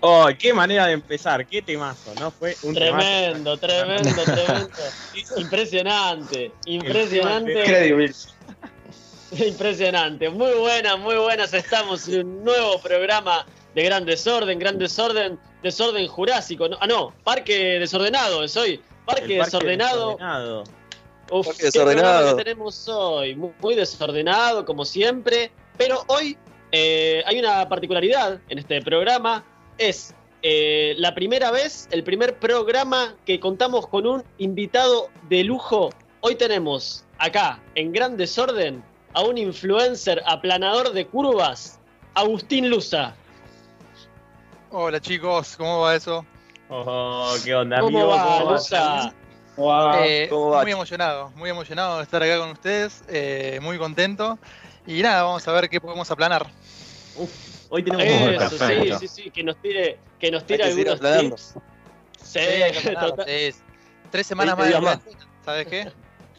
Oh, qué manera de empezar, qué temazo, ¿no? Fue un tremendo, tremendo, tremendo. Impresionante, impresionante. Increíble. Impresionante, muy buenas, muy buenas. Estamos en un nuevo programa de Gran Desorden, Gran Desorden, Desorden Jurásico. ah, no, Parque Desordenado es hoy. Parque, Desordenado. desordenado. Uf, Parque Desordenado. que tenemos hoy. Muy, muy desordenado, como siempre. Pero hoy eh, hay una particularidad en este programa. Es eh, la primera vez, el primer programa que contamos con un invitado de lujo. Hoy tenemos acá, en Gran Desorden, a un influencer aplanador de curvas, Agustín Luza. Hola chicos, ¿cómo va eso? Oh, qué onda, ¿Cómo amigo. va, ¿Cómo? Luza? Guau, Eh, ¿Cómo va? muy emocionado, muy emocionado de estar acá con ustedes, eh, muy contento. Y nada, vamos a ver qué podemos aplanar. Hoy tenemos Eso, sí, perfecto. sí, sí, que nos tire, que nos Hay tire que algunos tips. Sí, total- es tres semanas 20 más vacaciones, ¿sabes qué?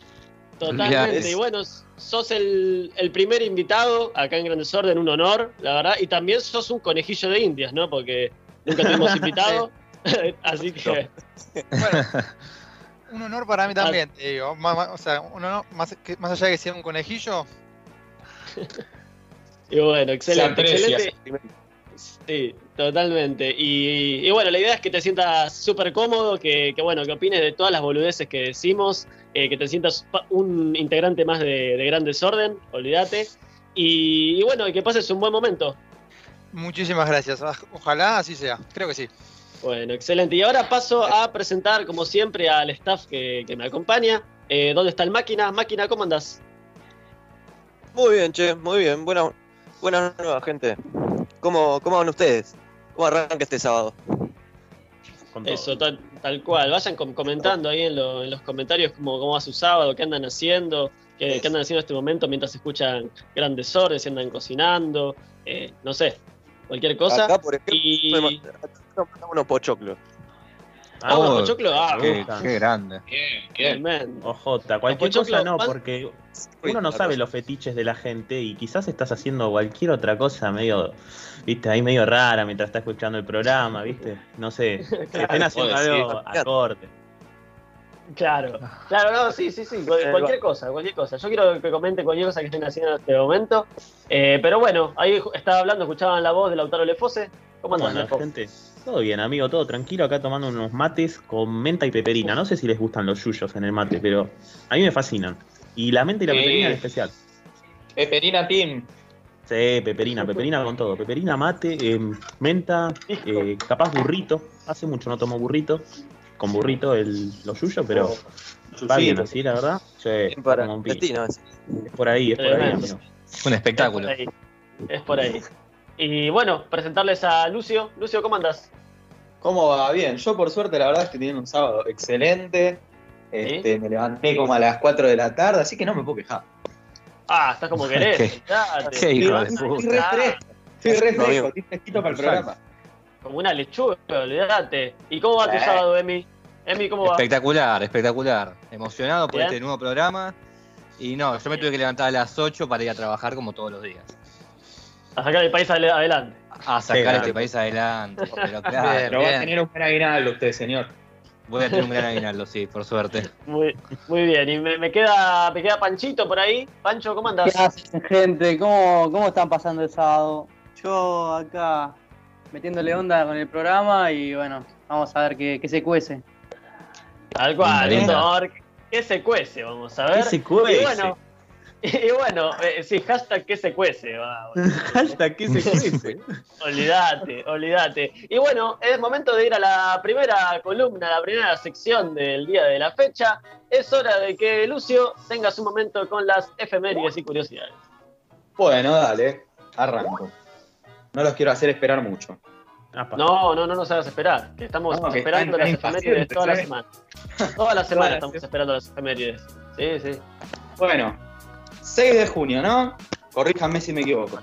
Totalmente. Es- Y bueno, sos el, el primer invitado acá en Gran Desorden, un honor, la verdad. Y también sos un conejillo de indias, ¿no? Porque nunca te hemos invitado. Así que, Bueno, un honor para Ah. mí también, te digo. O sea, un honor, más, que- más allá de que sea un conejillo, y bueno, excelente, excelente. Sí, totalmente. Y, y bueno, la idea es que te sientas súper cómodo, que, que bueno, que opines de todas las boludeces que decimos, eh, que te sientas un integrante más de, de Gran Desorden, olvídate. Y, y bueno, y que pases un buen momento. muchísimas gracias. Aj- Ojalá así sea, creo que sí. Bueno, excelente. Y ahora paso a presentar, como siempre, al staff que, que me acompaña. Eh, ¿Dónde está el máquina? Máquina, ¿cómo andás? Muy bien, che, muy bien. Buena, buena nueva gente. ¿Cómo, ¿Cómo van ustedes? ¿Cómo arranca este sábado? Eso, tal, tal cual. Vayan com- comentando ahí en, lo- en los comentarios cómo, cómo va su sábado, qué andan haciendo, qué, qué andan haciendo en este momento mientras escuchan grandes desorden, si andan cocinando, eh, no sé, cualquier cosa. Acá, por ejemplo, Y- me unos pochoclos. Ah, Oh, pochoclo, ah, Qué, qué grande. Bien, bien. Ojota, cualquier Pochoclo, cosa no, porque uno no sabe los fetiches de la gente y quizás estás haciendo cualquier otra cosa medio, viste, ahí medio rara mientras estás escuchando el programa, viste, no sé, que estén haciendo algo acorde. Claro, claro, no, sí, sí, sí, cual- cualquier cosa, cualquier cosa. Yo quiero que comenten cualquier cosa que estén haciendo en este momento. Eh, pero bueno, ahí estaba hablando, escuchaban la voz de Lautaro Lefose. ¿Cómo ¿Cómo andan, anda, Lefo? gente? Todo bien, amigo, todo tranquilo, acá tomando unos mates con menta y peperina. No sé si les gustan los yuyos en el mate, pero a mí me fascinan. Y la menta y la Sí. peperina en especial. Peperina Team. Sí, peperina, peperina con todo. Peperina, mate, eh, menta, eh, capaz burrito. Hace mucho no tomo burrito. Con burrito el, los yuyos, pero va bien así, la verdad. Sí, para. Es por ahí, es por ahí, amigo. Un espectáculo. Es por ahí. Es por ahí. Y bueno, presentarles a Lucio. Lucio, ¿cómo andás? ¿Cómo va? Bien, yo por suerte la verdad estoy teniendo un sábado excelente. Este, Me levanté como a las 4 de la tarde, así que no me puedo quejar. Ah, estás como querés. Qué- date. qué hijo de Estoy puta. re fresco, estoy re estoy fresquito para el programa. Como una lechuga, olvídate. ¿Y cómo va tu Eh. sábado, Emi? Emi, ¿cómo va? Espectacular, espectacular. Emocionado por Bien. este nuevo programa. Y no, yo me tuve que levantar a las 8 para ir a trabajar como todos los días. A sacar el país adel- adelante. A sacar este país adelante. Pero Bien. claro, va a tener un buen aguinaldo usted, señor. voy a tener un gran aguinaldo, sí, por suerte. Muy, muy bien. Y me, me queda, me queda Panchito por ahí. Pancho, ¿cómo andás? ¿Qué hacen, gente? ¿Cómo, ¿Cómo están pasando el sábado? Yo acá metiéndole onda con el programa y bueno, vamos a ver qué, qué se cuece. Tal cual, ¿Qué se cuece? Vamos a ver. ¿Qué se cuece? Y bueno, y bueno eh, sí, hashtag que se cuece. va. Hashtag, ¿qué se cuece? Olvídate, olvídate. Y bueno, es momento de ir a la primera columna, la primera sección del día de la fecha. Es hora de que Lucio tenga su momento con las efemérides y curiosidades. Bueno, dale, arranco. No los quiero hacer esperar mucho. No, no, no nos hagas esperar, que estamos No, que esperando las efemérides toda la ¿eh? semana. Toda la semana estamos esperando las efemérides. Sí, sí. Bueno, 6 de junio, ¿no? Corríjanme si me equivoco.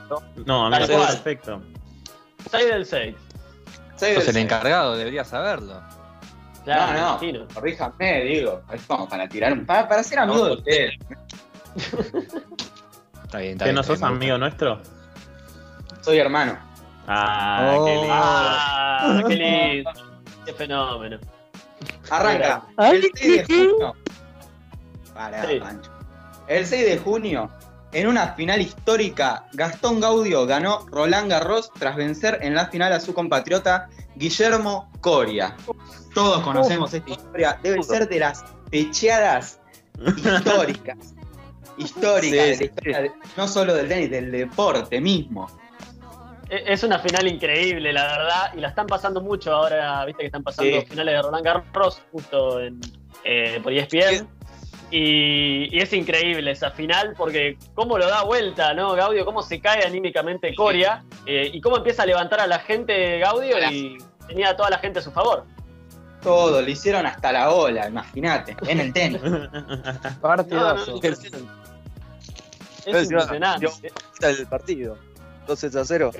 No, Tal amigo, cual. perfecto. 6 del 6. 6 Sos del el seis. encargado, deberías saberlo. Claro, no, me no, imagino. corríjanme, digo. Es como para tirar un. Para, para ser amigo de ustedes. Está bien, está ¿Que bien. no está sos bien, me amigo nuestro? Soy hermano. Ah, Oh. qué lindo. Ah, qué lindo. Qué fenómeno. Arranca. Ay, El 6 de junio. Pará, Sí. Pancho. El 6 de junio, en una final histórica, Gastón Gaudio ganó Roland Garros tras vencer en la final a su compatriota Guillermo Coria. Todos conocemos esta historia. Debe ser de las pecheadas históricas. históricas, Sí, de la sí, historia de- no solo del tenis, del deporte mismo. E- Es una final increíble, la verdad, y la están pasando mucho ahora, viste que están pasando Sí. finales de Roland Garros justo en, eh, por ESPN. Y, y es increíble esa final porque cómo lo da vuelta, ¿no? Gaudio, cómo se cae anímicamente Coria eh, y cómo empieza a levantar a la gente Gaudio y tenía a toda la gente a su favor. Todo, lo hicieron hasta la ola, imagínate, en el tenis. Partidazo. No, no, es Encima, impresionante. el partido. 12 a 0.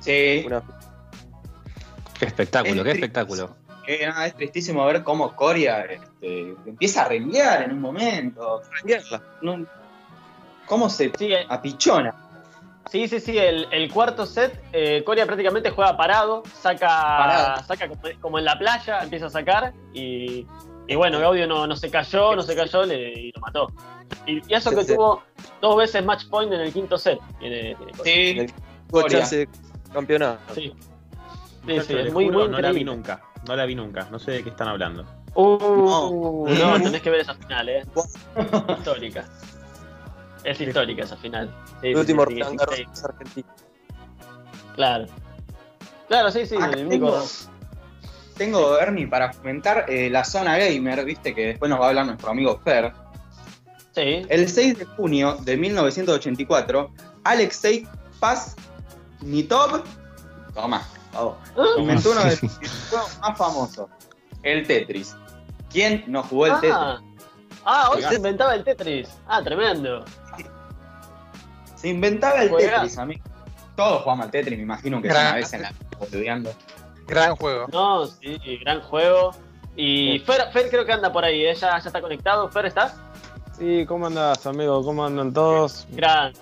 Sí, Una... Qué espectáculo, qué Es espectáculo. Eh, es tristísimo ver cómo Coria este, empieza a renguear en un momento. No- cómo se Sí, eh, apichona. Sí, sí, sí, el, el cuarto set, eh, Coria prácticamente juega parado, saca, Parado. saca como, como en la playa, empieza a sacar y, y bueno, Gaudio no, no se cayó, no se cayó le- y lo mató. Y, y eso que Sí, sí. tuvo dos veces match point en el quinto set. Tiene, tiene. Sí, Tuvo chance de campeonato. Sí, sí, es muy, juro, muy no la vi increíble. nunca. No la vi nunca. No sé de qué están hablando. Uh, no, tenés que ver esa final, eh. histórica. Es histórica esa final. Sí, El último sí, sí, es argentino. Claro. Claro, sí, sí, Acá el único. tengo, tengo, Ernie, para comentar eh, la zona gamer, viste que después nos va a hablar nuestro amigo Fer. Sí. El 6 de junio de 1984, Alexei Pasnitov, toma, inventó uno de los juegos más famosos, el Tetris. ¿Quién no jugó el Tetris? Ah, ah, hoy se inventaba el Tetris. Ah, tremendo. Se inventaba el. Tetris, amigo. Todos jugamos al Tetris, me imagino que es Gran- una vez en la boludeando. Gran juego. No, sí, gran juego. Y Fer, Fer creo que anda por ahí, ¿eh? ya, ya está conectado. Fer, ¿estás? Sí, ¿cómo andás, amigo? ¿Cómo andan todos? Gran.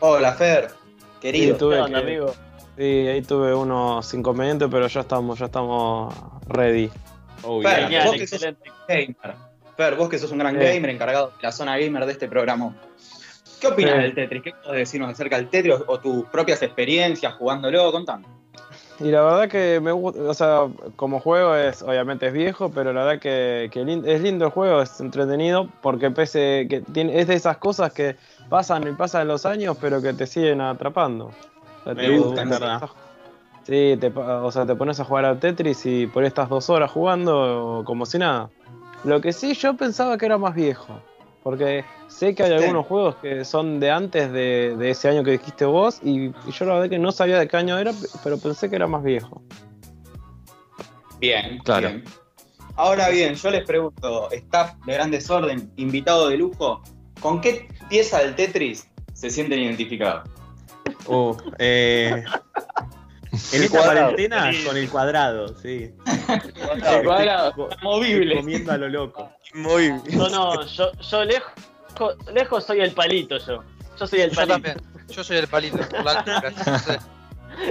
Hola, Fer, Sí, querido. tuve ¿Qué onda, que- amigo? Sí, ahí tuve unos inconvenientes, pero ya estamos, ya estamos ready. Oh, Fer, yeah. Genial, vos que sos- excelente. gamer. Fer, vos que sos un gran Sí. gamer encargado de la zona gamer de este programa. ¿Qué opinas Sí. del Tetris? ¿Qué puedes decirnos acerca del Tetris o, tus propias experiencias jugándolo? Contame. Y la verdad que me gusta, o sea, como juego es, obviamente es viejo, pero la verdad que, es lindo el juego, es entretenido, porque pese que tiene, es de esas cosas que pasan y pasan los años, pero que te siguen atrapando. Me te- gusta, te- es verdad. Sí, te, o sea, te pones a jugar al Tetris y por estas dos horas jugando como si nada. Lo que sí, yo pensaba que era más viejo. Porque sé que hay algunos juegos que son de antes de, de ese año que dijiste vos y, y yo la verdad que no sabía de qué año era, pero pensé que era más viejo. Bien, Claro. bien. Ahora bien, yo les pregunto, staff de gran desorden, invitado de lujo, ¿con qué pieza del Tetris se sienten identificados? Uh, eh, en esta cuadrado. cuarentena con el cuadrado, sí. El cuadrado, inamovible. Comiendo a lo loco. Muy Yo no, yo, yo lejos, lejos soy el palito yo. Yo soy el Yo palito. también. Yo soy el palito. por la altura, no sé.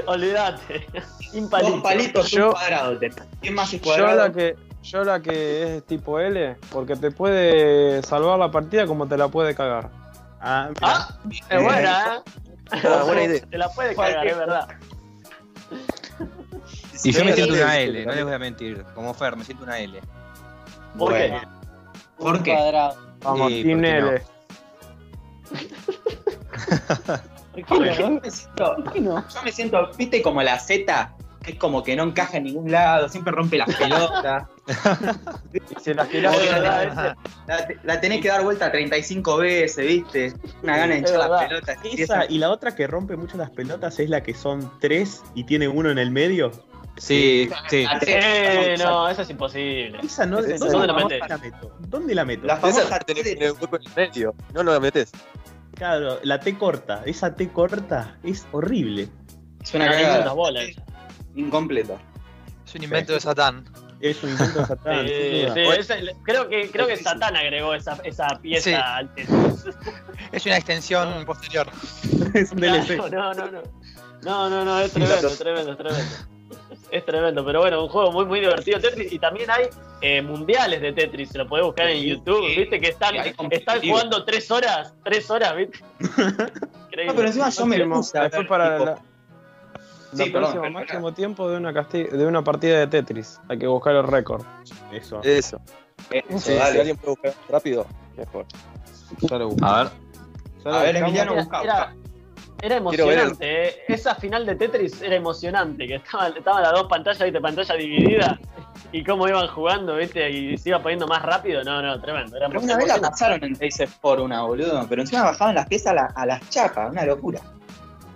Olvídate. Impalito. Dos palitos, Yo- un cuadrado. Tetris. ¿Quién más es Yo cuadrado? la que yo la que es tipo L, porque te puede salvar la partida como te la puede cagar. Ah. Ah, es buena, ¿eh? Ah, buena idea. Te la puede cagar, es verdad. Y yo me siento una L, no les voy a mentir. Como Fer, me siento una L. ¿Por Bueno. qué? ¿Por Un qué? cuadrado. Vamos, Sí, Team ¿por qué no? L. Yo me siento, yo me siento, viste como la Z, que es como que no encaja en ningún lado, siempre rompe las pelotas. Girás, Es verdad, La, la tenés que dar vuelta 35 veces, viste. Una gana de echar las pelotas. Esa y la otra que rompe mucho las pelotas es la que son tres y tiene uno en el medio. Sí, sí. La Eh, tres, no, eso es imposible. Esa no, Esa- ¿dónde, ¿dónde la metés? la meto? ¿Dónde la meto? La famosa Esa tenés que T tener un hueco en el medio. No, no la metes. Claro, la T corta. Esa T corta es horrible. es una No, cagada. bolas. Incompleta. Es un invento de Satán. Es un invento de Satán. Sí, sí, ese- creo que creo que Satán agregó esa, esa pieza Sí. al Tetris. Es una extensión posterior. es un DLC. Claro, no, no, no. No, no, no, es tremendo, es tremendo, es tremendo. Es tremendo, pero bueno, un juego muy muy divertido Tetris y también hay eh, mundiales de Tetris, se lo podés buscar en YouTube, sí. viste que están, están jugando tres horas, tres horas, viste. Increíble. No, pero encima yo me Máximo- puse a después para tipo, la, Sí, la perdón, próxima, pero- máximo tiempo de una, casti- de una partida de Tetris. Hay que buscar el récord. Eso. Eso. Eso, Sí, si dale. alguien puede buscar rápido, mejor. Ya lo busco. A ver. Ya lo A ver. Emiliano, Era, busca, era- emocionante, eh. esa final de Tetris era emocionante, que estaban, estaban las dos pantallas, viste, pantalla dividida, y cómo iban jugando, viste, y se iba poniendo más rápido, no, no, tremendo. Era Pero una vez la pasaron en Days por una, boludo. Pero encima bajaban las piezas a, la- a las chapas, una locura.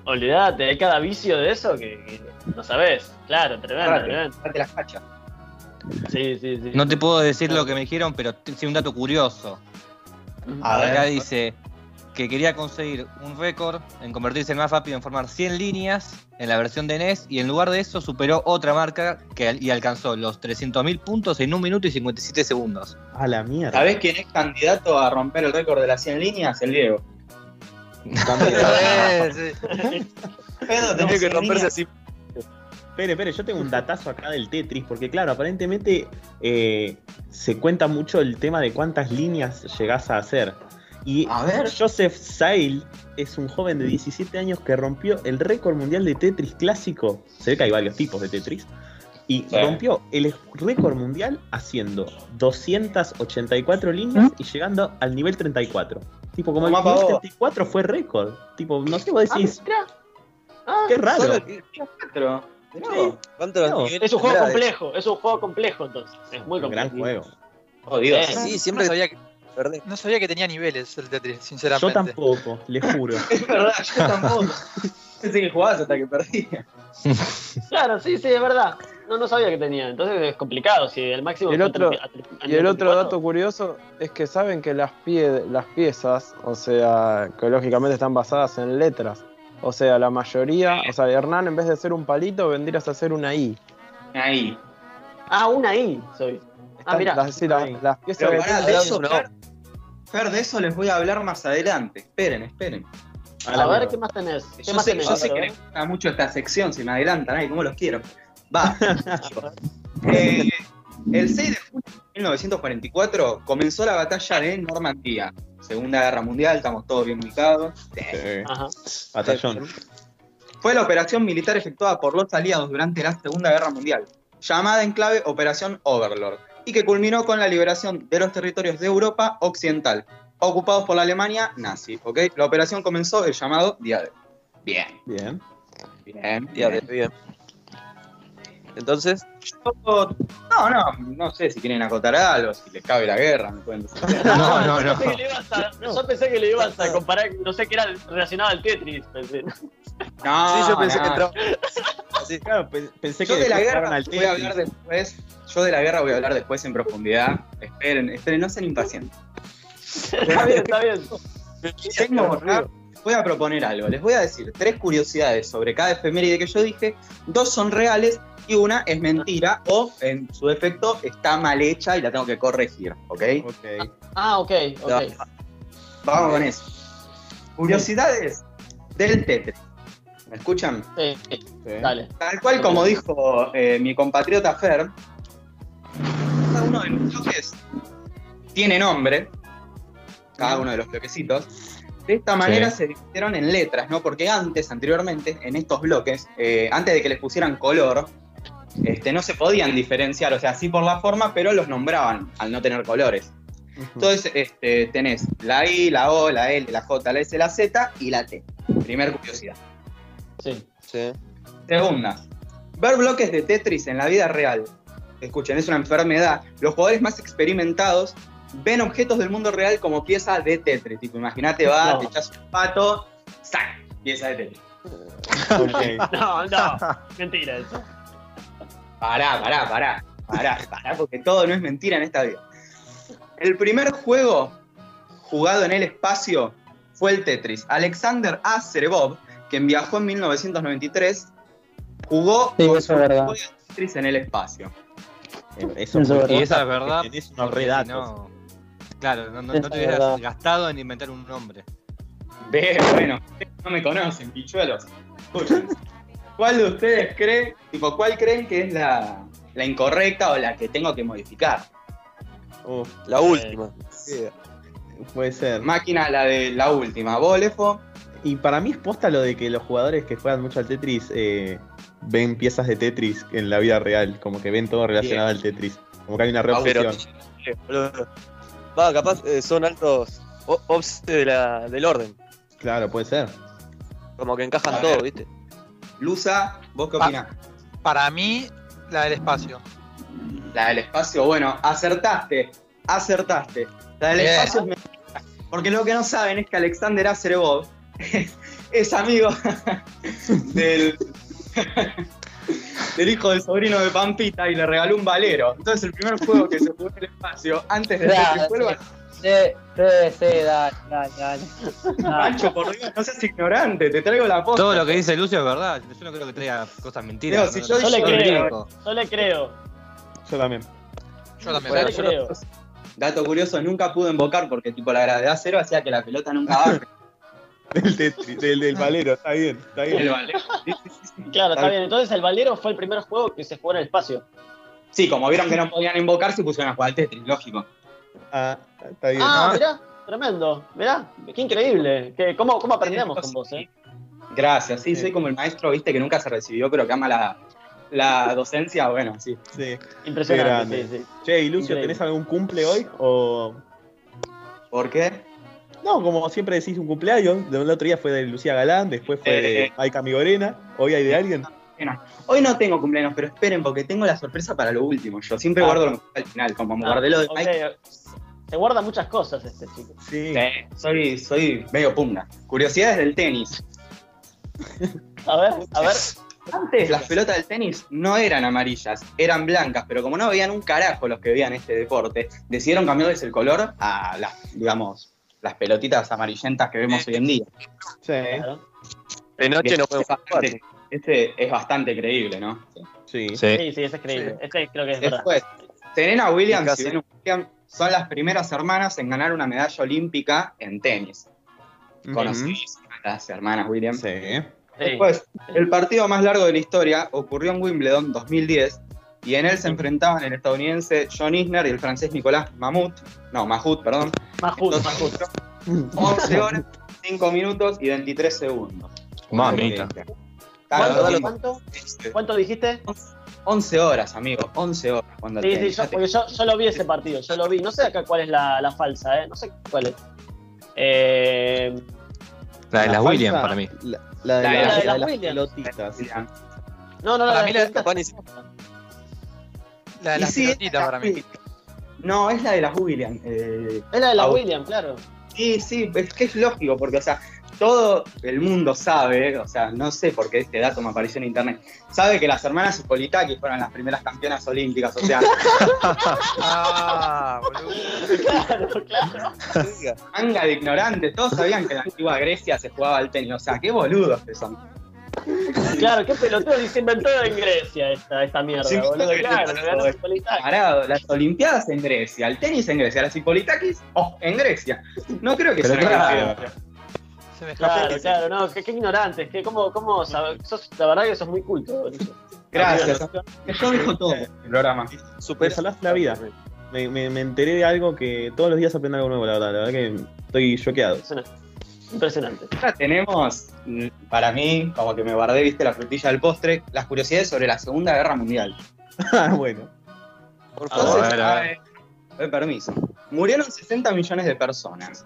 Olvídate, hay cada vicio de eso que, que no sabés. Claro, tremendo, Agarrate, tremendo. agarrate las cachas. Sí, sí, sí. No te puedo decir lo que me dijeron, pero sí un dato curioso. A Acá ver. dice que quería conseguir un récord en convertirse en más rápido en formar 100 líneas en la versión de NES y en lugar de eso superó otra marca que, y alcanzó los 300.000 puntos en 1 minuto y 57 segundos. A la mierda. ¿Sabés quién es candidato a romper el récord de las 100 líneas? El Diego. Tiene que 100 romperse así. Espere, espere, yo tengo un datazo acá del Tetris, porque claro, aparentemente eh, se cuenta mucho el tema de cuántas líneas llegás a hacer. Y A ver. Joseph Sail es un joven de 17 años que rompió el récord mundial de Tetris clásico. Se ve que hay varios tipos de Tetris. Y Sí. rompió el récord mundial haciendo 284 líneas y llegando al nivel 34. Tipo, como el Tomá vos. 34 fue récord. Tipo, no sé, vos Ah, decís, mirá. Ah, qué raro. Solo- Cuatro. Sí. ¿Cuántos No, es un juego complejo, es un juego complejo entonces. Es muy Un complejo. gran juego. Oh, Dios. Sí, No siempre sabía, que, no sabía que tenía niveles el Tetris, Yo sinceramente. tampoco, le juro. Es verdad, yo tampoco. Pensé que jugabas hasta que perdía. Claro, sí, sí, es verdad. No, no sabía que tenía. Entonces es complicado. Si el máximo Y el fue otro- a- a- Y el otro 34. dato curioso es que saben que las, pie- las piezas, o sea, que lógicamente están basadas en letras. O sea, la mayoría, o sea, Hernán en vez de ser un palito vendrías a ser una I. Ahí. Ah, una I soy. Ah, Están- mirá. las, sí, las- Ahí. las piezas Pero que de eso, no. Fer, Fer, de eso les voy a hablar más adelante. Esperen, esperen. A A, la ver. ¿qué más tenés? ¿Qué Yo más sé, tenés? yo sé que les gusta mucho esta sección, si me adelantan, ay, cómo los quiero. Va. Eh, el 6 de junio de 1944 comenzó la batalla de Normandía. Segunda Guerra Mundial, estamos todos bien ubicados. Sí. Ajá. Batallón. Fue la operación militar efectuada por los aliados durante la Segunda Guerra Mundial, llamada en clave Operación Overlord, y que culminó con la liberación de los territorios de Europa Occidental, ocupados por la Alemania nazi. ¿ok? La operación comenzó el llamado Día D. Bien, Bien. bien, Ya, bien. bien. Entonces, Yo- No, no, no sé si quieren acotar algo, si les cabe la guerra, me pueden decir. No, no, no. pensé que le ibas a- Yo pensé que le ibas a comparar, no sé qué era relacionado al Tetris. Pensé. No, sí, yo pensé no. que entraba. Sí. Claro, pe- pensé Yo que de la guerra al voy a hablar Tetris. después. Yo de la guerra voy a hablar después en profundidad. Esperen, esperen, no sean impacientes. está bien, está bien. Tengo voy a proponer algo. Les voy a decir tres curiosidades sobre cada efeméride que yo dije. Dos son reales y una es mentira o, en su defecto, está mal hecha y la tengo que corregir. ¿Ok? Ok. Ah, ok, ok. Vamos con eso. Curiosidades del Tetris. ¿Me escuchan? Sí, sí, Sí. dale. Tal cual como dijo eh, mi compatriota Fer, cada uno de los bloques tiene nombre, cada uno de los bloquecitos. De esta manera se dividieron en letras, ¿no? Porque antes, anteriormente, en estos bloques, eh, antes de que les pusieran color, este, no se podían diferenciar, o sea, sí por la forma, pero los nombraban al no tener colores. Entonces, este, tenés la I, la O, la L, la J, la S, la Z y la T. Primer curiosidad. Sí. Sí. Segunda, ver bloques de Tetris en la vida real. Escuchen, es una enfermedad. Los jugadores más experimentados ven objetos del mundo real como pieza de Tetris. Tipo, imagínate, va, No. te echas un pato, ¡sac! Pieza de Tetris. No, no. Mentira eso. Pará, pará, pará. Pará, pará, porque todo no es mentira en esta vida. El primer juego jugado en el espacio fue el Tetris. Alexander A. Serebov, quien viajó en 1993, jugó Sí, con su juego Tetris en el espacio. Eh, Eso, Eso es Y verdad. esa es verdad. Tenés unos porque re si datos. no- claro, no, no- Esa no te hubieras verdad. gastado en inventar un nombre. Ve, bueno, no me conocen, pichuelos. ¿Cuál de ustedes cree, tipo, cuál creen que es la, la incorrecta o la que tengo que modificar? La última. puede ser. Máquina, la de la última. ¿Vos, Lefo? Y para mí es posta lo de que los jugadores que juegan mucho al Tetris eh, ven piezas de Tetris en la vida real, como que ven todo relacionado al Tetris. Como que hay una Ah, pero- reobsesión. Eh. Va, capaz eh, son altos ops de la, del orden. Claro, puede ser. Como que encajan todo. ¿viste? Lusa, ¿vos qué opinás? Para mí, la del espacio. La del espacio, bueno, acertaste, acertaste. La del Bien. espacio es mentira. Porque lo que no saben es que Alexander Azerbov es amigo del, del hijo del sobrino de Pampita y le regaló un valero. Entonces el primer juego que se jugó en el espacio, antes de Claro, que valero, Sí, sí, sí, dale, dale, dale. Pancho, por Dios, no seas ignorante, te traigo la posta. Todo lo que dice Lucio es verdad. Yo no creo que traiga cosas mentiras. Si yo- Yo le creo, yo le creo. Yo también. Yo también. Bueno, yo yo le creo. Dato curioso, nunca pude invocar porque tipo la gravedad cero hacía que la pelota nunca baje. Del, Tetris, del, del valero, está bien, está el bien. valero. Sí, sí, sí, sí. Claro, está bien. Entonces el Valero fue el primer juego que se jugó en el espacio. Sí, como vieron que no podían invocar, se pusieron a jugar al Tetris, lógico. Ah, está bien. Ah, Ah, mirá, tremendo. Mirá, qué increíble. ¿Qué, cómo, ¿Cómo aprendemos con vos, eh? Gracias, sí, soy como el maestro, viste, que nunca se recibió, pero que ama la, la docencia, bueno, sí. sí. Impresionante, sí, sí. Che, y Lucio, Increíble. ¿tenés algún cumple hoy? O. ¿Por qué? No, como siempre decís un cumpleaños. De un otro día fue de Lucía Galán, después fue de Eh. Maika Migorena. Hoy hay de alguien. Hoy no tengo cumpleaños, pero esperen, porque tengo la sorpresa para lo último. Yo siempre Ah. guardo lo mejor al final, como Ah, guardé lo de ok, Mike. Se guarda muchas cosas este chico. Sí. Sí, soy, soy medio pugna. Curiosidades del tenis. A ver, a ver. Antes las pelotas del tenis no eran amarillas, eran blancas, pero como no veían un carajo los que veían este deporte, decidieron cambiarles el color a las, digamos, las pelotitas amarillentas que vemos hoy en día. Sí. Claro. De noche no podemos es jugar. bastante, este es bastante creíble, ¿no? Sí. Sí. Sí, sí, ese es creíble. Este creo que es verdad. Después, Serena Williams Casi. y Venus Williams son las primeras hermanas en ganar una medalla olímpica en tenis. Ujú. Conocidísimas las hermanas Williams. Sí. Después, el partido más largo de la historia ocurrió en Wimbledon 2010 y en él se enfrentaban el estadounidense John Isner y el francés Nicolás Mahmoud, no, Mahmoud, perdón, Majut. 11 horas, 5 minutos y 23 segundos. Mamita. ¿Cuánto, cuánto, cuánto dijiste? 11 horas, amigo, 11 horas. Cuando Sí, sí, yo, porque yo, yo lo vi ese partido, yo lo vi. No sé acá cuál es la, la falsa, ¿eh? No sé cuál es. Eh, La de las falsa- Williams para mí. La, la de, La de la- las la de las Williams. pelotitas. no, no, no. Para la mí la- de- ni- La de las sí, pelotitas para mí. No, es la de las Williams. eh, Es la de la Au. William, claro. Sí, sí, es que es lógico, porque, o sea, todo el mundo sabe, o sea, no sé por qué este dato me apareció en internet, sabe que las hermanas Hipolitakis fueron las primeras campeonas olímpicas, o sea, Ah, boludo. Claro, claro. manga de ignorantes, todos sabían que en la antigua Grecia se jugaba al tenis, o sea, qué boludos que son. Claro, qué peloteo y se inventó en Grecia esta, esta mierda, Sí, boludo. sí, Claro. Hipolitakis. Parado, las Olimpiadas en Grecia, el tenis en Grecia, las Hipolitakis, oh, en Grecia. No creo que Pero sea claro. Se me escapó. Claro, claro, no, qué, qué ignorantes, que cómo, cómo sabe- sos, la verdad que sos muy culto, boludo. Gracias. Yo dejo todo el programa. Me Super salvaste la vida. Me, me- me enteré de algo que todos los días aprendo algo nuevo, la verdad. La verdad que estoy choqueado. Impresionante. Impresionante. Ahora tenemos, para mí, como que me guardé, viste, la frutilla del postre, las curiosidades sobre la Segunda Guerra Mundial. Ah, bueno. por A favor. ver, a ver. eh, permiso. Murieron 60 millones de personas.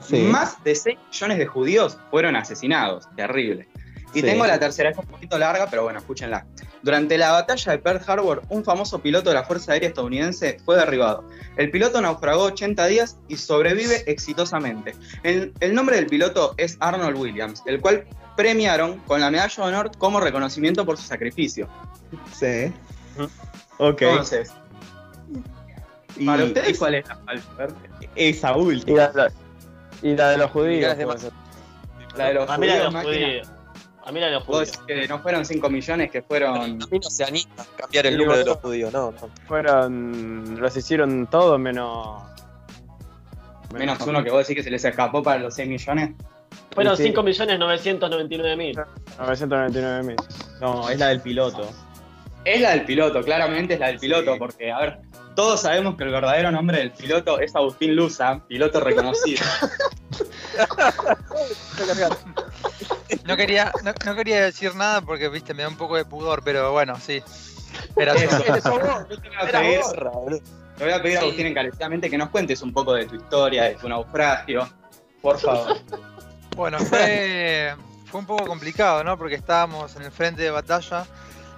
Sí. Más de 6 millones de judíos fueron asesinados. Terrible. Y Sí. tengo la tercera, es un poquito larga, pero bueno, escúchenla. Durante la batalla de Pearl Harbor, un famoso piloto de la Fuerza Aérea estadounidense fue derribado. El piloto naufragó 80 días y sobrevive exitosamente. El, el nombre del piloto es Arnold Williams, el cual premiaron con la medalla de honor como reconocimiento por su sacrificio. Sí. Ok. Entonces, Y para ustedes, es- ¿cuál es la falsa? esa última. Y la de los judíos. Ser. La de los A mí la de judíos, los judíos. A mí la de los judíos. que no fueron 5 millones, que fueron A mí no se anima a cambiar el número de los judíos, no, no. Fueron. Los hicieron todos menos. menos uno que vos decís que se les escapó para los 6 millones. Fueron Sí. 5.999.000. 999 mil. No, es la del piloto. Es la del piloto, claramente es la del piloto, Sí. porque, a ver, todos sabemos que el verdadero nombre del piloto es Agustín Luza, piloto reconocido. No quería, no, no quería decir nada porque, viste, me da un poco de pudor, pero bueno, sí. Era Eso. te voy a pedir, a Agustín, encarecidamente que nos cuentes un poco de tu historia, de tu naufragio, por favor. Bueno, fue, fue un poco complicado, ¿no? Porque estábamos en el frente de batalla.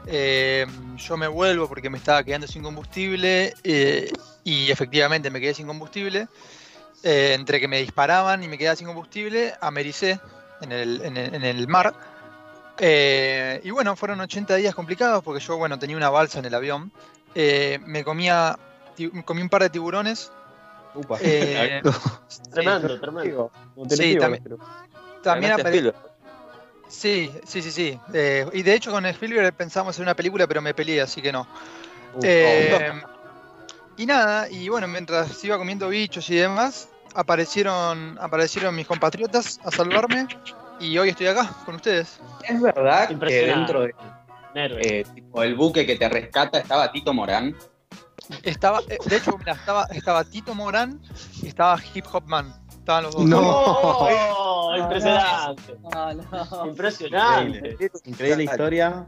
Eh, yo me vuelvo porque me estaba quedando sin combustible eh, y efectivamente me quedé sin combustible. Eh, entre que me disparaban y me quedaba sin combustible, americé en el, en el, en el mar. Eh, y bueno, fueron 80 días complicados porque yo, bueno, tenía una balsa en el avión. Eh, me comía, comí un par de tiburones. Upa. eh, Tremendo, tremendo. Sí, también- también. Sí, sí, sí, sí. Eh, y de hecho con Spielberg pensamos en una película, pero me peleé, así que no. Uf, Eh, y nada, y bueno, mientras iba comiendo bichos y demás, aparecieron, aparecieron mis compatriotas a salvarme y hoy estoy acá con ustedes. ¿Es verdad que dentro de eh, tipo, el buque que te rescata estaba Tito Morán? Estaba, eh, de hecho, mira, estaba, estaba Tito Morán y estaba Hip Hop Man. Estaban los dos. No. ¡Oh! Impresionante. No, no. Impresionante. Increíble, increíble historia.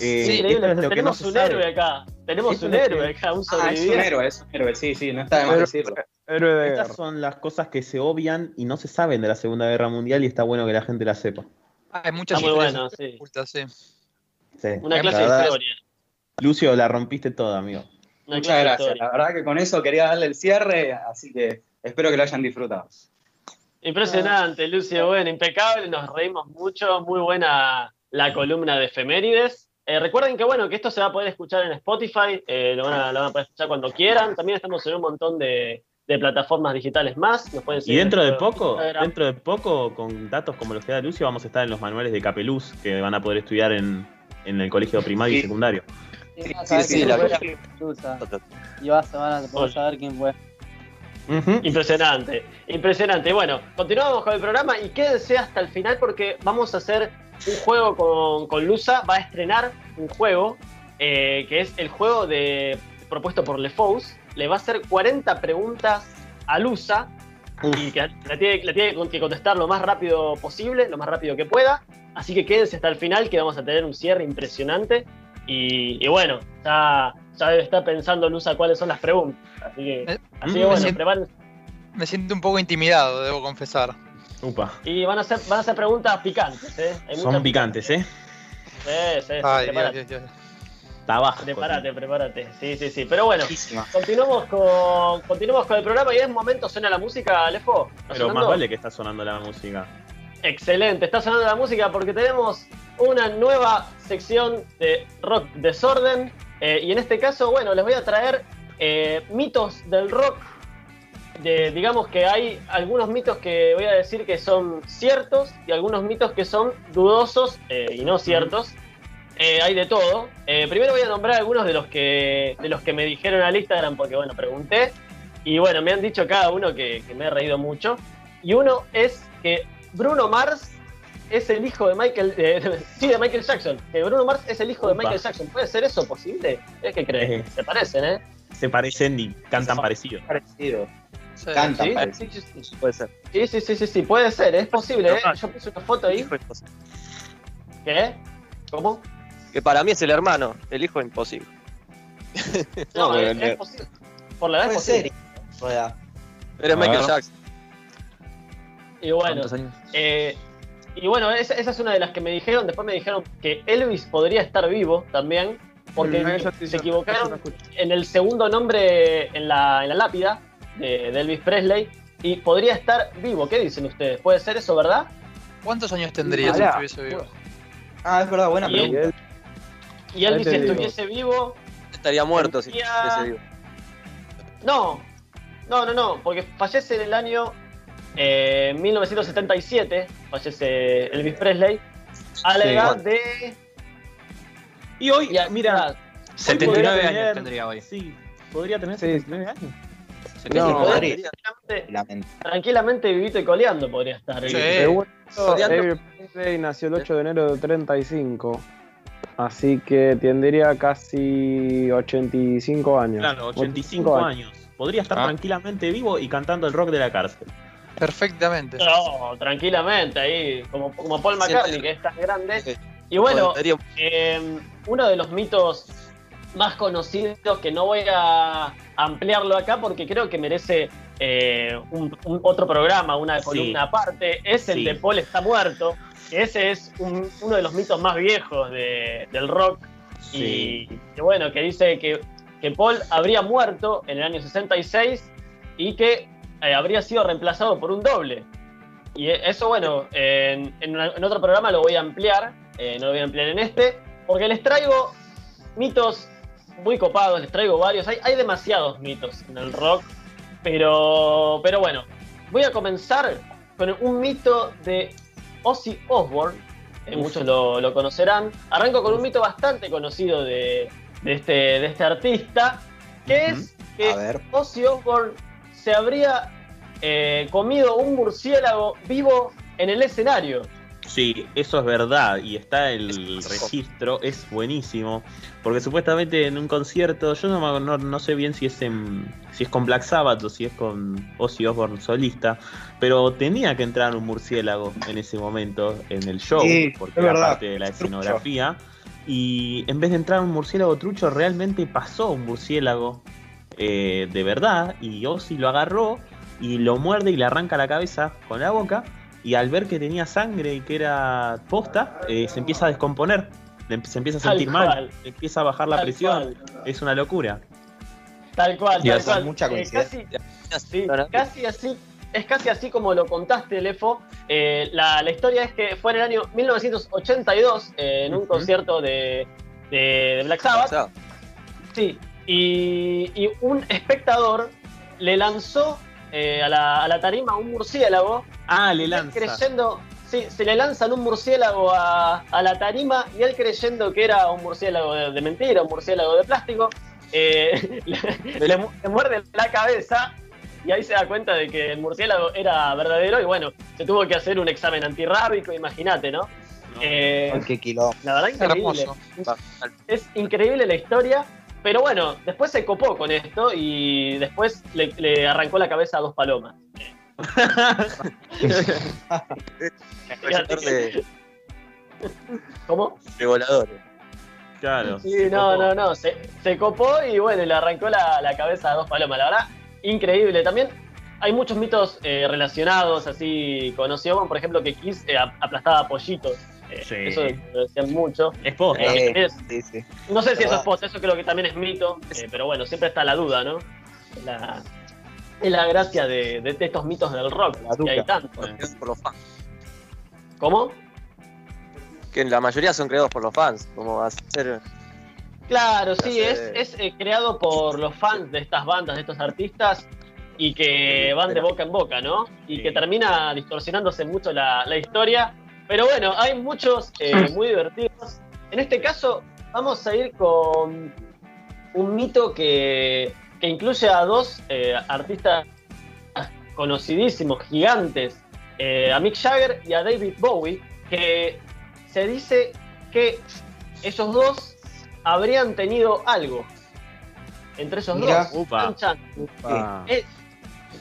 Eh, Sí, increíble. es Tenemos no un sabe. héroe acá. Tenemos un héroe acá, un Ah, es un sobreviviente. héroe, es un héroe, sí, sí, no está de más decirlo. Héroe de Estas guerra. son las cosas que se obvian y no se saben de la Segunda Guerra Mundial y está bueno que la gente la sepa. Hay muchas Está muy bueno, sí. ocultas, sí. Sí, Una la clase de historia. Lucio, la rompiste toda, amigo. Una Muchas gracias. La verdad que con eso quería darle el cierre, así que espero que lo hayan disfrutado. Impresionante, Lucio. Bueno, impecable, nos reímos mucho. Muy buena la columna de efemérides. Eh, recuerden que bueno, que esto se va a poder escuchar en Spotify, eh, lo, van a, lo van a poder escuchar cuando quieran. También estamos en un montón de, de plataformas digitales más. Nos pueden Y dentro de poco, Instagram. dentro de poco, con datos como los que da Lucio, vamos a estar en los manuales de Capeluz que van a poder estudiar en, en el colegio primario y secundario. Sí, sí, sí, la. Y vas a, van a poder saber quién fue. Impresionante, impresionante. Bueno, continuamos con el programa y quédense hasta el final porque vamos a hacer un juego con, con Lusa. Va a estrenar un juego eh, que es el juego de propuesto por LeFous. Le va a hacer 40 preguntas a Lusa y que la tiene, la tiene que contestar lo más rápido posible, lo más rápido que pueda. Así que quédense hasta el final que vamos a tener un cierre impresionante. Y, y bueno, ya, ya debe estar pensando Lusa cuáles son las preguntas. Así que, Eh, así que bueno, siento- prepárense. Me siento un poco intimidado, debo confesar. Upa. Y van a ser, van a ser preguntas picantes, ¿eh? Hay Son picantes, ¿eh? Sí, sí, sí, Ay, prepárate, Dios, Dios. Tabasco. prepárate, prepárate. Sí, sí, sí. Pero bueno, continuamos con, continuamos con el programa y en un momento suena la música, Alejo. ¿Está Pero más vale que está sonando la música. Excelente, está sonando la música porque tenemos una nueva sección de rock desorden. Eh, y en este caso, bueno, les voy a traer eh, mitos del rock. De, digamos que hay algunos mitos que voy a decir que son ciertos y algunos mitos que son dudosos eh, y no ciertos. Hay de todo. Primero voy a nombrar algunos de los que de los que me dijeron al Instagram porque bueno pregunté y bueno me han dicho cada uno que, que me he reído mucho. Y uno es que Bruno Mars es el hijo de Michael, de- sí, de Michael Jackson. Que Bruno Mars es el hijo de. Michael Jackson. ¿Puede ser eso posible? ¿Es que crees? Eh. Se parecen, ¿eh? Se parecen y cantan parecido. Parecido. Sí. Canta, Sí, sí, sí, sí. Puede ser. Sí, sí, sí, sí, sí, puede ser, es posible, ¿eh? Yo puse una foto ahí. ¿Qué? ¿Cómo? Que para mí es el hermano, el hijo imposible. No, No, es, es posible. Por la edad es posible. ser. Eres A Michael. Jackson. Y bueno, eh, y bueno, esa, esa es una de las que me dijeron. Después me dijeron que Elvis podría estar vivo también, porque Mm, se equivocaron en el segundo nombre en la, en la lápida de, de Elvis Presley y podría estar vivo. ¿Qué dicen ustedes? ¿Puede ser eso, verdad? ¿Cuántos años tendría si estuviese vivo? Ah, es verdad, buena Y él- pregunta. Y Elvis, si estuviese vivo, Estaría muerto si estuviese vivo. No, no, no, no, porque fallece en el año eh, 1977, fallece Elvis Presley, a la Sí. edad de... Y hoy, y a- mira, 79 podría años tener- tendría hoy. sí, podría tener Sí. 79 años. No, podría Madrid. tranquilamente, vivito y coleando podría estar. Sí. Elvis Presley nació el 8 de enero de 35. Así que tendría casi 85 años. Claro, 85 años. Podría estar Ah. tranquilamente vivo y cantando el rock de la cárcel. Perfectamente. No, tranquilamente, ahí, como, como Paul McCartney, que es tan grande. Sí. Y bueno, eh, uno de los mitos más conocidos que no voy a ampliarlo acá porque creo que merece eh, un, un otro programa, una Sí. columna aparte, es el Sí. de Paul está muerto. Ese es un- uno de los mitos más viejos de- del rock y que bueno, que dice que, que Paul habría muerto en el año 66 y que eh, habría sido reemplazado por un doble. Y eh, eso, bueno, en, en una- en otro programa lo voy a ampliar, eh, no lo voy a ampliar en este, porque les traigo mitos muy copados, les traigo varios, hay, hay demasiados mitos en el rock, pero, pero bueno, voy a comenzar con un mito de Ozzy Osbourne, muchos lo, lo conocerán. Arranco con un mito bastante conocido de, de este, de este artista, que es que. Ozzy Osbourne se habría eh, comido un murciélago vivo en el escenario. Sí, eso es verdad y está el registro, es buenísimo, porque supuestamente en un concierto, yo no, me- no, no sé bien si es en, si es con Black Sabbath o si es con Ozzy Osbourne solista, pero tenía que entrar un murciélago en ese momento en el show, Sí, porque es era verdad, parte de la escenografía, y en vez de entrar un murciélago trucho, realmente pasó un murciélago eh, de verdad, y Ozzy lo agarró y lo muerde y le arranca la cabeza con la boca. Y al ver que tenía sangre y que era posta, eh, se empieza a descomponer, empe- se empieza a Tal sentir mal, cual. empieza a bajar la Tal presión. cual. Es una locura. Tal cual, Y tal eso es cual. mucha Eh, coincidencia. casi, sí, casi así, es casi así como lo contaste, Lefo. Eh, la, la historia es que fue en el año 1982, eh, en un concierto de, de- de Black Sabbath. Sabbath. Sí, y, y un espectador le lanzó eh, a, la, a la tarima un murciélago. Ah, le lanza. Creyendo, sí, se le lanzan un murciélago a, a la tarima y él creyendo que era un murciélago de, de mentira, un murciélago de plástico, eh, le, le mu- le muerde la cabeza y ahí se da cuenta de que el murciélago era verdadero y bueno, se tuvo que hacer un examen antirrábico, imagínate, ¿no? Eh, qué quilombo. la verdad increíble. Hermoso. Es increíble la historia, pero bueno, después se copó con esto y después le, le arrancó la cabeza a dos palomas. De, ¿Cómo? de voladores. Claro. Sí, no, copó. no, no, se, se copó y bueno, le arrancó la, la cabeza a dos palomas. La verdad, increíble. También hay muchos mitos eh, relacionados, así como por ejemplo que Kiss eh, ap- aplastaba pollitos. Sí. Eso lo decían mucho. Es posta. Eh, Eh, es- sí, sí. no sé si eso es post, eso creo que también es mito, eh, pero bueno, siempre está la duda, ¿no? La, es la gracia de, de estos mitos del rock, La que hay. Creados por los fans. ¿Cómo? Que la mayoría son creados por los fans. Como va a ser. Claro, sí, es, es eh, creado por los fans de estas bandas, de estos artistas, y que van de boca en boca, ¿no? Y Sí. que termina distorsionándose mucho la, la historia. Pero bueno, hay muchos eh, muy divertidos. En este caso, vamos a ir con un mito que, que incluye a dos eh, artistas conocidísimos, gigantes, eh, a Mick Jagger y a David Bowie, que se dice que ellos dos habrían tenido algo. Entre esos Mira. dos. Upa. Ah.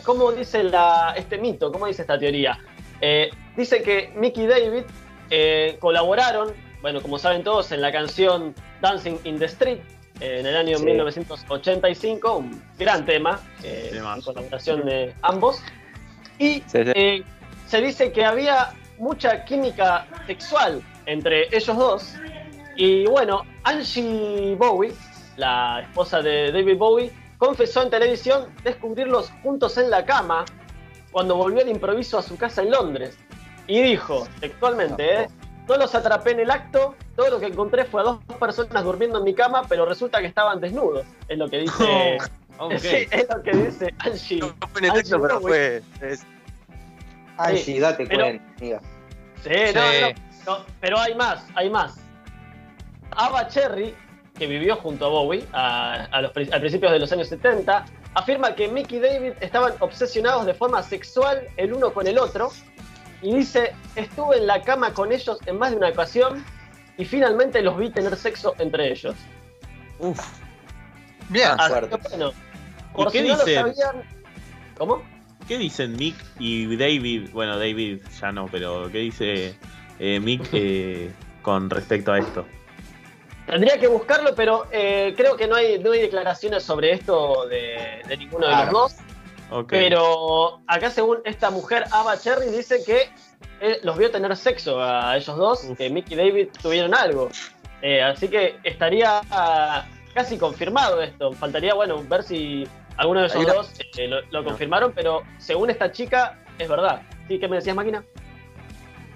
¿Cómo dice la, este mito? ¿Cómo dice esta teoría? Eh, dice que Mick y David eh, colaboraron, bueno, como saben todos, en la canción Dancing in the Street eh, en el año Sí. 1985, un gran tema, eh, en colaboración de ambos. Y Sí, sí. eh, se dice que había mucha química sexual entre ellos dos. Y bueno, Angie Bowie, la esposa de David Bowie, confesó en televisión descubrirlos juntos en la cama cuando volvió al improviso a su casa en Londres. Y dijo, textualmente, ¿eh? no los atrapé en el acto, todo lo que encontré fue a dos personas durmiendo en mi cama, pero resulta que estaban desnudos. Es lo que dice, sí, es lo que dice Angie. No fue en el texto, Angie pero fue. es- Ay, Sí, date pero- cuenta, amiga. Sí, no, Sí. no, no, pero hay más, hay más. Ava Cherry, que vivió junto a Bowie a, a los, a principios de los años 70, afirma que Mick y David estaban obsesionados de forma sexual el uno con el otro y dice, estuve en la cama con ellos en más de una ocasión y finalmente los vi tener sexo entre ellos. Uf, Bien. Ah, Así fuerte. que, bueno, ¿Y por qué si no lo sabían. ¿Cómo? ¿Qué dicen Mick y David? Bueno, David ya no, pero ¿qué dice eh, Mick eh, con respecto a esto? Tendría que buscarlo, pero eh, creo que no hay, no hay declaraciones sobre esto de, de ninguno de los dos. Pero acá, según esta mujer, Ava Cherry, dice que eh, los vio tener sexo a ellos dos, Uf. que Mick y David tuvieron algo. Eh, así que estaría ah, casi confirmado esto. Faltaría, bueno, ver si alguno de esos dos eh, lo, lo confirmaron, pero según esta chica, es verdad. ¿Sí? ¿Qué me decías, máquina?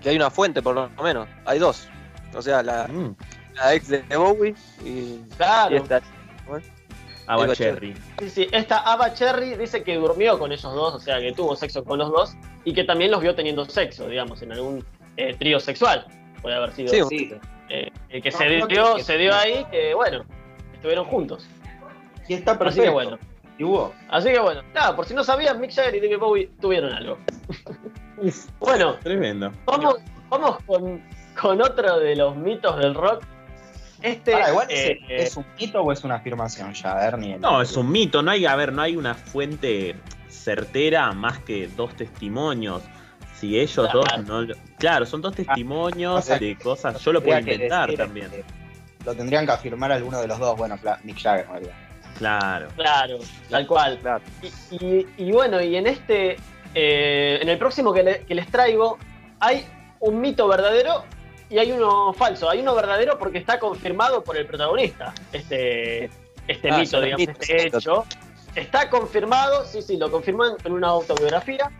que hay una fuente por lo menos. Hay dos. O sea, la, Mm. La ex de Bowie y, Claro. y esta. Ava Digo, Cherry. Sí, sí, esta Ava Cherry dice que durmió con ellos dos, o sea, que tuvo sexo con los dos y que también los vio teniendo sexo, digamos, en algún eh, trío sexual. Puede haber sido. Sí, Sí. Eh, eh, que No, se, no dio, que- se dio ahí que, bueno, estuvieron juntos. Y está Así perfecto. que bueno. Y hubo. Así que bueno, nada, por si no sabían, Mick Jagger y David Bowie tuvieron algo. bueno, Tremendo. vamos, vamos con, con otro de los mitos del rock. Este igual eh, ¿es, ¿es un mito o es una afirmación ya, Ernie? No, es un mito, no hay, a ver, no hay una fuente certera más que dos testimonios. Si ellos Claro. dos no Claro, son dos testimonios o sea, de cosas. Yo lo puedo inventar decir, también. eh, Lo tendrían que afirmar alguno de los dos. Bueno, Mick Jagger, en realidad. Claro. Claro, tal cual. Claro. Y, y- y bueno, y en este, eh, en el próximo que, le- que les traigo, hay un mito verdadero y hay uno falso. Hay uno verdadero porque está confirmado por el protagonista, este, este Ah, mito, digamos, mitos, este mitos. hecho. Está confirmado, sí, sí, lo confirmó en, en una autobiografía.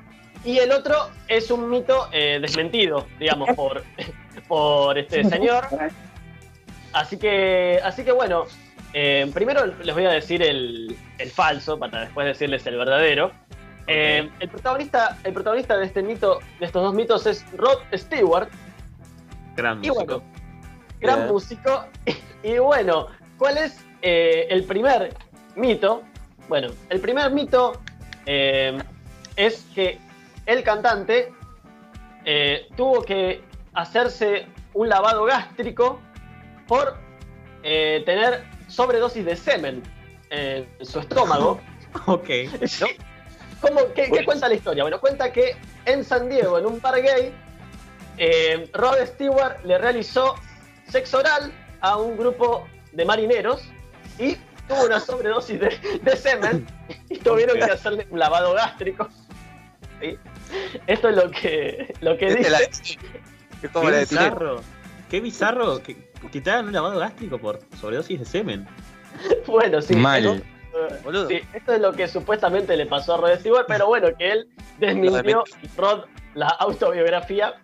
Y el otro es un mito eh, desmentido, digamos, por, por este señor. Así que, así que bueno, eh, primero les voy a decir el, el falso para después decirles el verdadero. Eh, el, protagonista, el protagonista de este mito, de estos dos mitos, es Rod Stewart. Gran Y músico. bueno, gran Bien. músico. Y bueno, ¿cuál es eh, el primer mito? Bueno, el primer mito eh, es que el cantante eh, tuvo que hacerse un lavado gástrico por tener sobredosis de semen en su estómago. Ok. ¿Cómo, qué, qué cuenta la historia? Bueno, cuenta que en San Diego, en un bar gay, eh, Rod Stewart le realizó sexo oral a un grupo de marineros y tuvo una sobredosis de, de semen y tuvieron que hacerle un lavado gástrico. ¿Sí? Esto es lo que, lo que Este dice. la- Qué la bizarro. Qué bizarro que, que te hagan un lavado gástrico por sobredosis de semen. Bueno, sí. Mal. esto- Boludo. Sí, esto es lo que supuestamente le pasó a Rod Stewart, pero bueno, que él desmintió Rod la autobiografía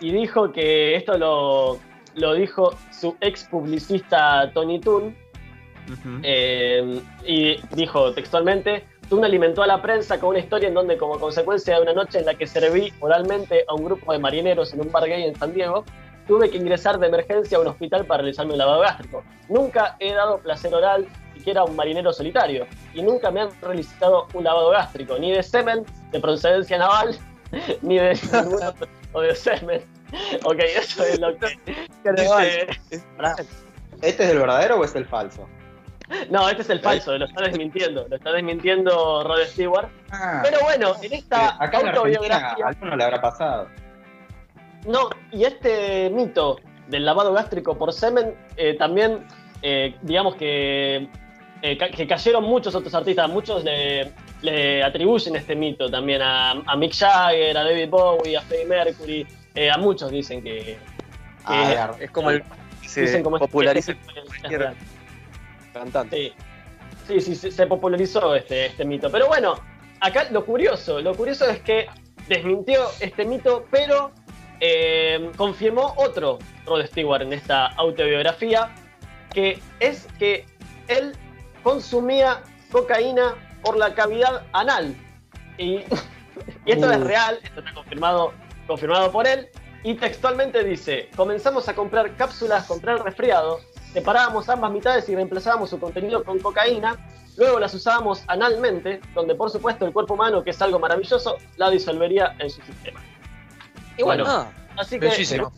y dijo que esto lo, lo dijo su ex publicista Tony Toon. Eh, y dijo textualmente: Toon alimentó a la prensa con una historia en donde, como consecuencia de una noche en la que serví oralmente a un grupo de marineros en un bar gay en San Diego, tuve que ingresar de emergencia a un hospital para realizarme un lavado gástrico. Nunca he dado placer oral siquiera a un marinero solitario y nunca me han realizado un lavado gástrico, ni de semen de procedencia naval, ni de ningún tipo de semen. Ok, eso es lo que, dice- ¿Este es el verdadero o es el falso? No, este es el falso, lo está desmintiendo, lo está desmintiendo Rod Stewart. Ah, Pero bueno, en esta acá autobiografía. a alguno le habrá pasado. No, y este mito del lavado gástrico por semen eh, también, eh, digamos que, eh, ca- que cayeron muchos otros artistas, muchos le, le atribuyen este mito también a, a Mick Jagger, a David Bowie, a Freddie Mercury, eh, a muchos dicen que, Ah, Es como el se dicen como este- populariza este cantante. Sí, sí, se popularizó este, este mito. Pero bueno, acá lo curioso, lo curioso es que desmintió este mito, pero eh, confirmó otro Rod Stewart en esta autobiografía, que es que él consumía cocaína por la cavidad anal. Y, y esto es Uh. real, esto está confirmado, confirmado por él. Y textualmente dice, comenzamos a comprar cápsulas contra el resfriado, separábamos ambas mitades y reemplazábamos su contenido con cocaína, luego las usábamos analmente, donde por supuesto el cuerpo humano, que es algo maravilloso, la disolvería en su sistema. Y bueno, Ah, así que Bellísimo.